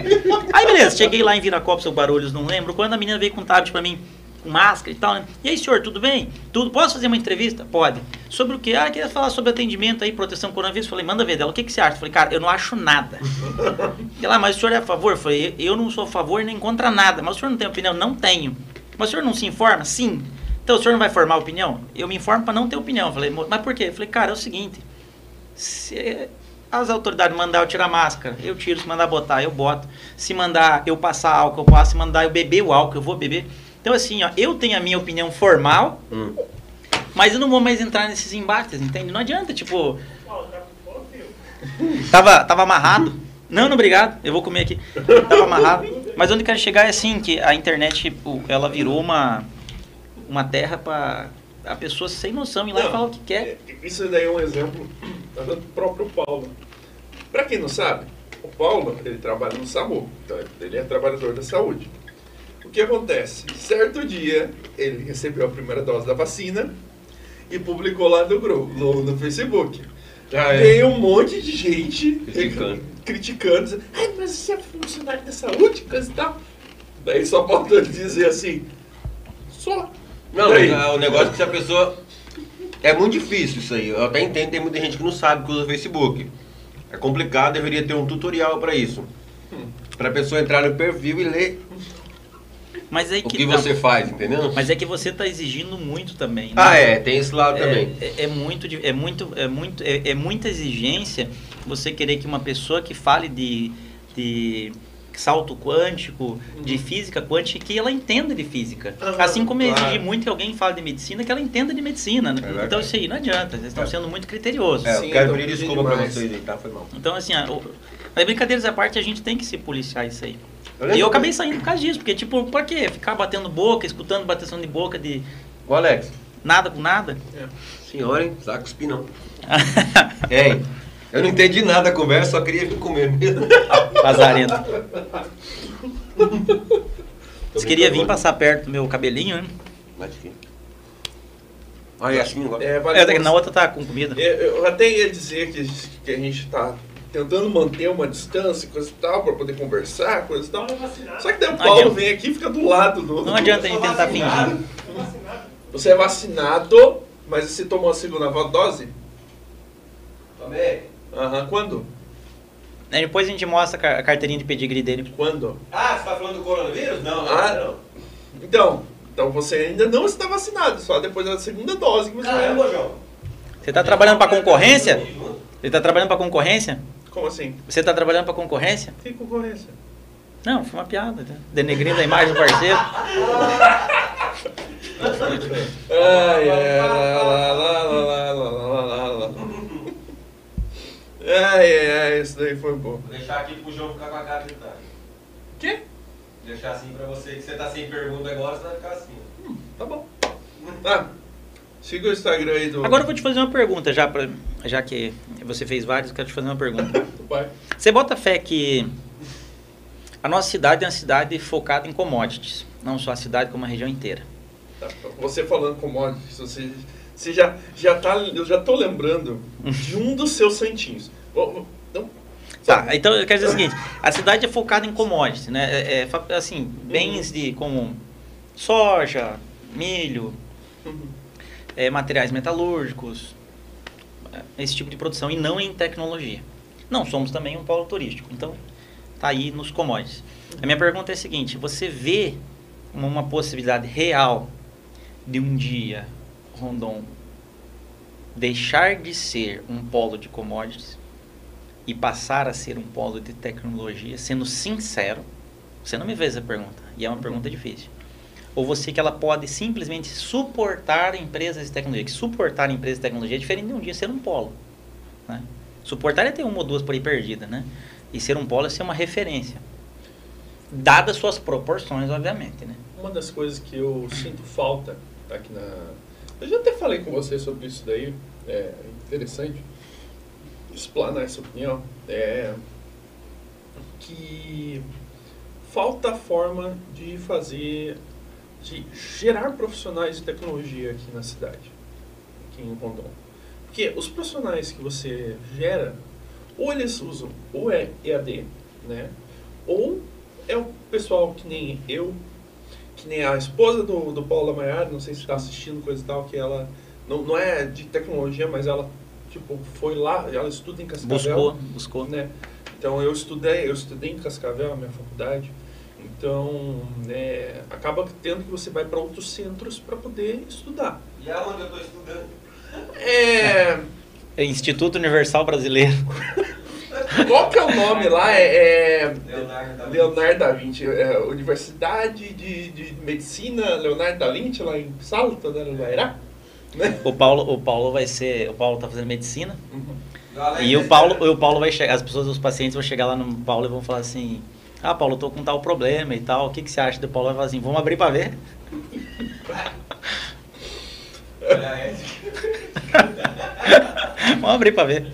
Aí beleza, cheguei lá em Viracopos ou Barulhos, não lembro, quando a menina veio com um tablet para mim, com máscara e tal, né? E aí, senhor, tudo bem? Tudo. Posso fazer uma entrevista? Pode. Sobre o quê? Ah, queria falar sobre atendimento aí, proteção coronavírus. Falei, manda ver dela. O que, que você acha? Falei, cara, eu não acho nada. Ela, mas o senhor é a favor? Falei, eu não sou a favor nem contra nada. Mas o senhor não tem opinião? Não tenho. Mas o senhor não se informa? Sim. Então o senhor não vai formar opinião? Eu me informo para não ter opinião. Falei, "Mo- mas por quê? Falei, cara, é o seguinte. Se as autoridades mandar eu tirar máscara, eu tiro. Se mandar botar, eu boto. Se mandar eu passar álcool, eu passo. Se mandar eu beber o álcool, eu vou beber. Então assim, ó, eu tenho a minha opinião formal, Hum. mas eu não vou mais entrar nesses embates, entende? Não adianta, tipo... Tava, tava amarrado. Não, não, obrigado. Eu vou comer aqui. Tava amarrado. Mas onde eu quero chegar é assim, que a internet, ela virou uma, uma terra para a pessoa sem noção ir lá e Não, falar o que quer. é, Isso daí é um exemplo do próprio Paulo. Pra quem não sabe, o Paulo, ele trabalha no SAMU, então ele é trabalhador da saúde. O que acontece? Certo dia, ele recebeu a primeira dose da vacina e publicou lá no grupo, no, no Facebook. Ah, é. Veio um monte de gente Criticando. criticando, dizendo, Ai, mas você é funcionário da saúde, coisa e tal. Daí só falta dizer assim, só. Não, Daí, mas, o negócio é que se a pessoa. É muito difícil isso aí. Eu até entendo, tem muita gente que não sabe que usa o Facebook. É complicado, deveria ter um tutorial pra isso. Pra pessoa entrar no perfil e ler Mas é o que, que não, você faz, entendeu? mas é que você está exigindo muito também. né? Ah, é, tem esse lado também. É, é, é muito, é muito, é muito, é, é muita exigência você querer que uma pessoa que fale de, de salto quântico, de física quântica, que ela entenda de física. Aham, assim como claro. exigir muito que alguém fale de medicina, que ela entenda de medicina. né? verdade. então isso aí não adianta, vocês estão É. sendo muito criteriosos. É, Sim, eu quero então, pedir pedi desculpa pra demais. vocês aí, tá? Foi mal. Então assim, a, o- mas brincadeiras à parte, a gente tem que se policiar isso aí. Eu E eu acabei saindo por causa disso, porque tipo, pra quê? Ficar batendo boca, escutando bateção de boca de Ô, Alex. nada com nada? Senhor, hein? Saco cuspir não. Eu não entendi nada da conversa, só queria vir comer mesmo. Lazarento. Você queria vir passar perto do meu cabelinho, né? Mas aqui. Olha assim agora. É, vale É, na outra tá com comida. Eu, eu até ia dizer que, que a gente tá tentando manter uma distância, coisa e tal, pra poder conversar, coisa e tal. Só que daí o Paulo vem aqui e fica do lado do. Não adianta a gente tentar Vacinado. fingir. Você é vacinado, mas você tomou a segunda dose? Tomei. Aham, quando? Aí depois a gente mostra a carteirinha de pedigree dele. Quando? Ah, você tá falando do coronavírus? Não, não, Ah. não. Então, então você ainda não está vacinado, só depois da segunda dose que você Caramba, vai. João. Você tá trabalhando pra concorrência? Você tá trabalhando pra concorrência? Como assim? Você tá trabalhando pra concorrência? Que concorrência? Não, foi uma piada. né? Denegrindo a imagem do parceiro. Ai, ai, lá, lá, lá, lá, lá, lá, Ai, ai, ai, isso daí foi bom. Vou deixar aqui pro João ficar com a cara de tá. Quê? Deixar assim pra você, que você tá sem pergunta agora, você vai ficar assim. Tá bom. Ah, siga o Instagram aí do. Agora eu vou te fazer uma pergunta, já, pra, já que você fez vários, eu quero te fazer uma pergunta. pai. Você bota fé que a nossa cidade é uma cidade focada em commodities, não só a cidade, como a região inteira. Tá, Você falando commodities, você, você já, já tá. Eu já tô lembrando de um dos seus santinhos. Então, Tá, então eu quero dizer o seguinte, a cidade é focada em commodities, né? É, é, assim, bens de como soja, milho, Uhum. é, materiais metalúrgicos, é, esse tipo de produção, e não em tecnologia. Não somos também um polo turístico, então tá aí nos commodities. A minha pergunta é a seguinte, você vê uma, uma possibilidade real de um dia Rondon deixar de ser um polo de commodities e passar a ser um polo de tecnologia, sendo sincero, você não me fez essa pergunta, e é uma pergunta difícil. Ou você que ela pode simplesmente suportar empresas de tecnologia, que suportar empresas de tecnologia é diferente de um dia ser um polo. Né? Suportar é ter uma ou duas por aí perdida, né? E ser um polo é ser uma referência. Dadas suas proporções, obviamente, né? Uma das coisas que eu sinto falta aqui na. Eu já até falei com você sobre isso daí, é interessante explanar essa opinião. É que falta forma de fazer, de gerar profissionais de tecnologia aqui na cidade, aqui em Rondon. Porque os profissionais que você gera, ou eles usam, ou é EAD, né? Ou é o pessoal que nem eu, que nem a esposa do, do Paulo Maiar, não sei se está assistindo coisa e tal, que ela não, não é de tecnologia, mas ela tipo foi lá, ela estuda em Cascavel, Buscou, buscou. né? Então eu estudei, eu estudei em Cascavel, a minha faculdade. Então, né, acaba tendo que você vai para outros centros para poder estudar. E aonde eu tô estudando? É, É Instituto Universal Brasileiro. qual que é o nome lá? É, é Leonardo da Leonardo da Vinci, é, Universidade de, de Medicina Leonardo da Vinci, lá em Salto, né, no Guairá, né? O Paulo, o Paulo vai ser, o Paulo tá fazendo medicina. Uhum. E o Paulo, o Paulo vai chegar, as pessoas, os pacientes vão chegar lá no Paulo e vão falar assim: "Ah, Paulo, eu tô com tal problema e tal. O que que você acha?" Do Paulo vai falar assim: "Vamos abrir para ver". Vamos abrir para ver.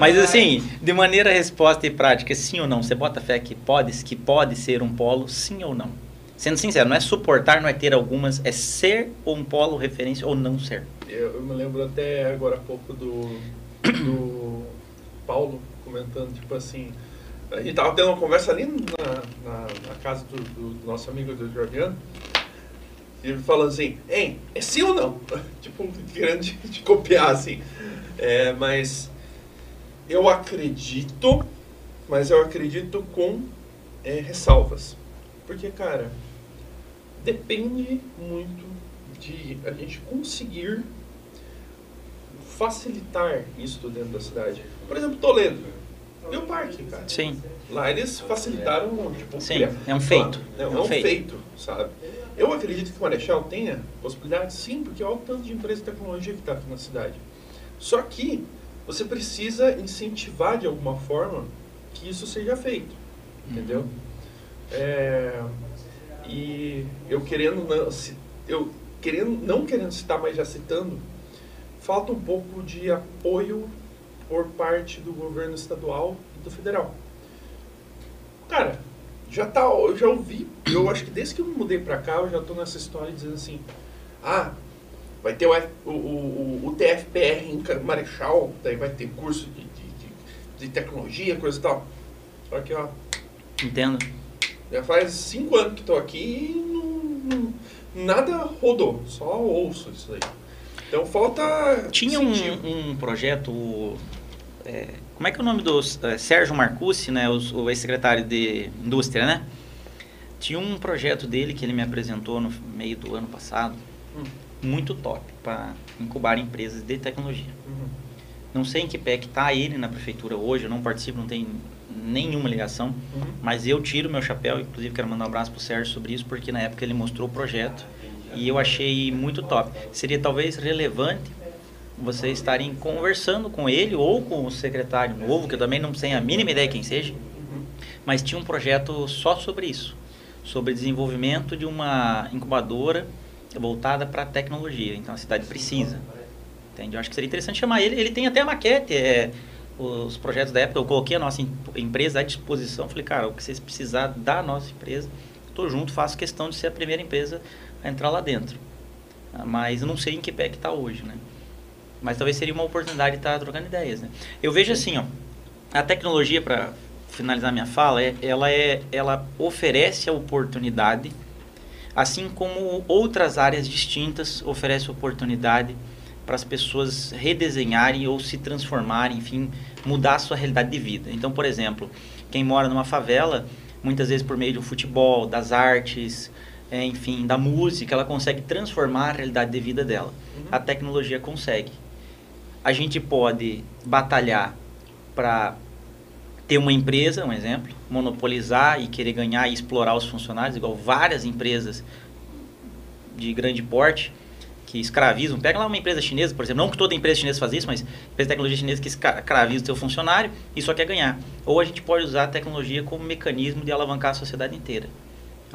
Mas assim, de maneira resposta e prática, sim ou não, você bota fé que pode, que pode ser um polo, sim ou não? Sendo sincero, não é suportar, não é ter algumas, é ser um polo referência ou não ser. eu, eu me lembro até agora há pouco do, do Paulo comentando, tipo assim, a gente tava tendo uma conversa ali na, na, na casa do, do, nosso amigo do Jordiano, e ele falando assim, hein, é sim ou não? tipo, querendo de, de copiar, assim. É, mas eu acredito, mas eu acredito com é, ressalvas. Porque, cara, depende muito de a gente conseguir facilitar isso dentro da cidade. Por exemplo, Toledo. E o parque, cara. Sim. Lá eles facilitaram, tipo, Sim, criar. é um feito. É, é um, feito. feito. sabe? Eu acredito que o Marechal tenha possibilidade, sim, porque olha o tanto de empresa de tecnologia que está aqui na cidade. Só que você precisa incentivar de alguma forma que isso seja feito, entendeu? Uhum. É, e eu querendo não, eu querendo não querendo citar, mas já citando, falta um pouco de apoio por parte do governo estadual e do federal. Cara, já tá, eu já ouvi, eu acho que desde que eu mudei para cá, eu já tô nessa história dizendo assim: "Ah, vai ter o, o, o, o TFPR em Marechal, daí vai ter curso de, de, de, tecnologia, coisa e tal". Só que, ó, entendo. Já faz cinco anos que tô aqui e não, nada rodou, só ouço isso aí. Então falta. Tinha um, um, projeto. É, como é que é o nome do é, Sérgio Marcucci, né, o, o ex-secretário de Indústria, né? Tinha um projeto dele que ele me apresentou no meio do ano passado, hum. muito top, para incubar empresas de tecnologia. Uhum. Não sei em que pé que está ele na prefeitura hoje, eu não participo, não tem nenhuma ligação, uhum. mas eu tiro meu chapéu, inclusive quero mandar um abraço pro Sérgio sobre isso, porque na época ele mostrou o projeto e eu achei muito top. Seria talvez relevante vocês estarem conversando com ele ou com o secretário novo, que eu também não tenho a mínima ideia quem seja, mas tinha um projeto só sobre isso, sobre desenvolvimento de uma incubadora voltada para a tecnologia. Então a cidade precisa. Entende? Eu acho que seria interessante chamar ele. Ele tem até a maquete, é, os projetos da época. Eu coloquei a nossa empresa à disposição. Falei, cara, o que vocês precisar da nossa empresa, estou junto, faço questão de ser a primeira empresa a entrar lá dentro. Ah, mas não sei em que pé que está hoje, né? Mas talvez seria uma oportunidade de estar tá trocando ideias, né? Eu vejo assim, ó, a tecnologia, para finalizar minha fala, é, ela, é, ela oferece a oportunidade, assim como outras áreas distintas oferecem oportunidade para as pessoas redesenharem ou se transformarem, enfim, mudar a sua realidade de vida. Então, por exemplo, quem mora numa favela, muitas vezes por meio do futebol, das artes, é, enfim, da música, ela consegue transformar a realidade de vida dela. Uhum. A tecnologia consegue. A gente pode batalhar para ter uma empresa, um exemplo, monopolizar e querer ganhar e explorar os funcionários, igual várias empresas de grande porte que escravizam. Pega lá uma empresa chinesa, por exemplo, não que toda empresa chinesa faz isso, mas empresa de tecnologia chinesa que escraviza o seu funcionário e só quer ganhar. Ou a gente pode usar a tecnologia como mecanismo de alavancar a sociedade inteira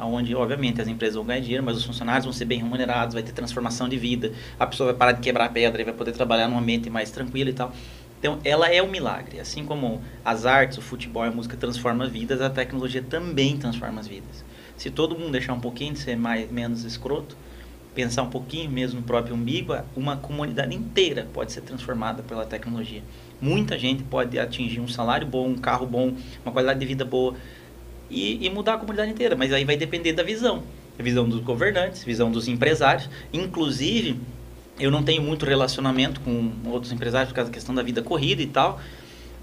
onde obviamente as empresas vão ganhar dinheiro, mas os funcionários vão ser bem remunerados, vai ter transformação de vida, a pessoa vai parar de quebrar pedra e vai poder trabalhar num ambiente mais tranquilo e tal. Então, ela é um milagre. Assim como as artes, o futebol e a música transformam vidas, a tecnologia também transforma as vidas. Se todo mundo deixar um pouquinho de ser mais, menos escroto, pensar um pouquinho mesmo no próprio umbigo, uma comunidade inteira pode ser transformada pela tecnologia. Muita gente pode atingir um salário bom, um carro bom, uma qualidade de vida boa, e, e mudar a comunidade inteira. Mas aí vai depender da visão. A visão dos governantes, visão dos empresários. Inclusive, eu não tenho muito relacionamento com outros empresários por causa da questão da vida corrida e tal.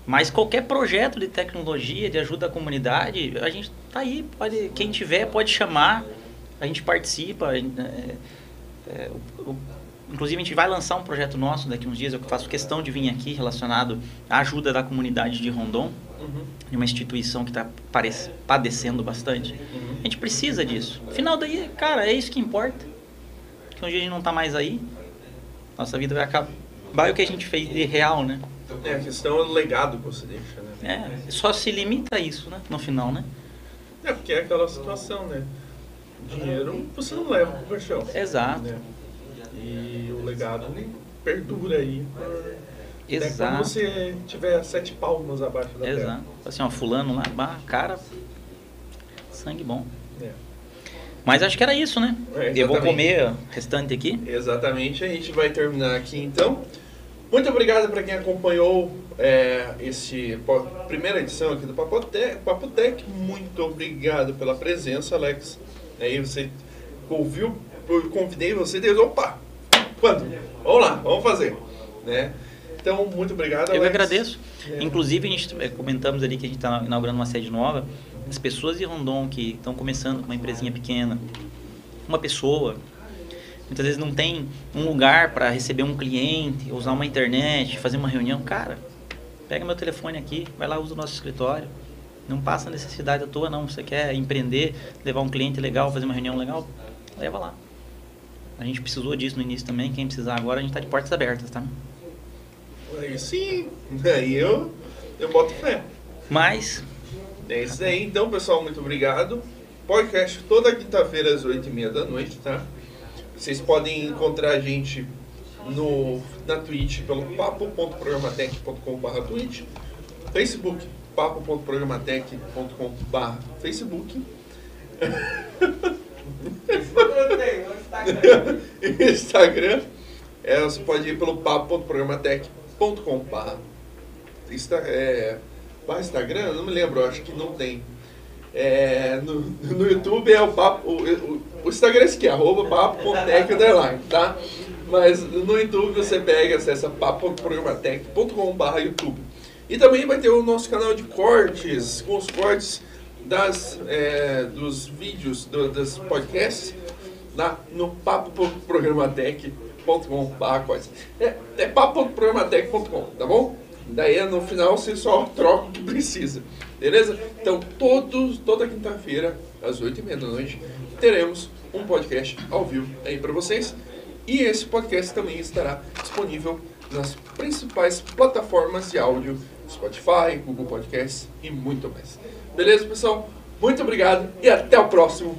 Mas qualquer projeto de tecnologia, de ajuda à comunidade, a gente tá aí. Pode, quem tiver pode chamar, a gente participa. É, é, o, o, inclusive, a gente vai lançar um projeto nosso daqui uns dias. Eu faço questão de vir aqui relacionado à ajuda da comunidade de Rondon uhum. de uma instituição que está padecendo bastante. Uhum. A gente precisa disso. Afinal, daí, cara, é isso que importa. Que um dia a gente não está mais aí, nossa vida vai acabar. Vai o que a gente fez de real, né? É, a questão é o legado que você deixa, né? É, só se limita a isso, né? No final, né? É, porque é aquela situação, né? Dinheiro você não leva pro caixão. Exato. Né? E o legado perdura aí Exato. Até quando você tiver sete palmas abaixo da Exato. Terra. Assim, ó, fulano lá, cara, sangue bom. É. Mas acho que era isso, né? É, Eu vou comer o restante aqui. Exatamente, a gente vai terminar aqui então. Muito obrigado para quem acompanhou é, esse primeira edição aqui do Papotec. Papotec. Muito obrigado pela presença, Alex. Aí você ouviu, eu convidei você e deu, opa, quando? Vamos lá, vamos fazer. Né? Então, muito obrigado, Eu Alex. que agradeço. É. Inclusive, a gente eh, comentamos ali que a gente está inaugurando uma sede nova. As pessoas de Rondon que estão começando com uma empresinha pequena, uma pessoa, muitas vezes não tem um lugar para receber um cliente, usar uma internet, fazer uma reunião. Cara, pega meu telefone aqui, vai lá, usa o nosso escritório. Não passa necessidade à toa, não. Você quer empreender, levar um cliente legal, fazer uma reunião legal, leva lá. A gente precisou disso no início também. Quem precisar agora, a gente está de portas abertas, tá? Aí sim, aí eu, eu boto fé. Mas É isso aí, então, pessoal, muito obrigado. Podcast toda quinta-feira às 8h30 da noite, tá? Vocês podem encontrar a gente no, na Twitch pelo papo.programatec.com.br Twitch, Facebook, papo.programatec.com.br Facebook, Instagram, é, você pode ir pelo papo.programatec.com.br Insta, é, Instagram, eu não me lembro, acho que não tem. É, no, no YouTube é o papo. O, o, o Instagram é esse aqui, arroba papo.tech underline, tá? Mas no YouTube você pega, acessa papo.programatec.com.br YouTube. E também vai ter o nosso canal de cortes, com os cortes das, é, dos vídeos, do, dos podcasts, lá no papo.programatec.com.br cortes. É, é papo.programatec.com, tá bom? Daí no final você só troca o que precisa. Beleza? Então, todos, toda quinta-feira, às 8h30 da noite, teremos um podcast ao vivo aí para vocês. E esse podcast também estará disponível nas principais plataformas de áudio, Spotify, Google Podcasts e muito mais. Beleza, pessoal? Muito obrigado e até o próximo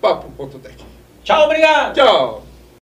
Papo.tech. Tchau, obrigado! Tchau!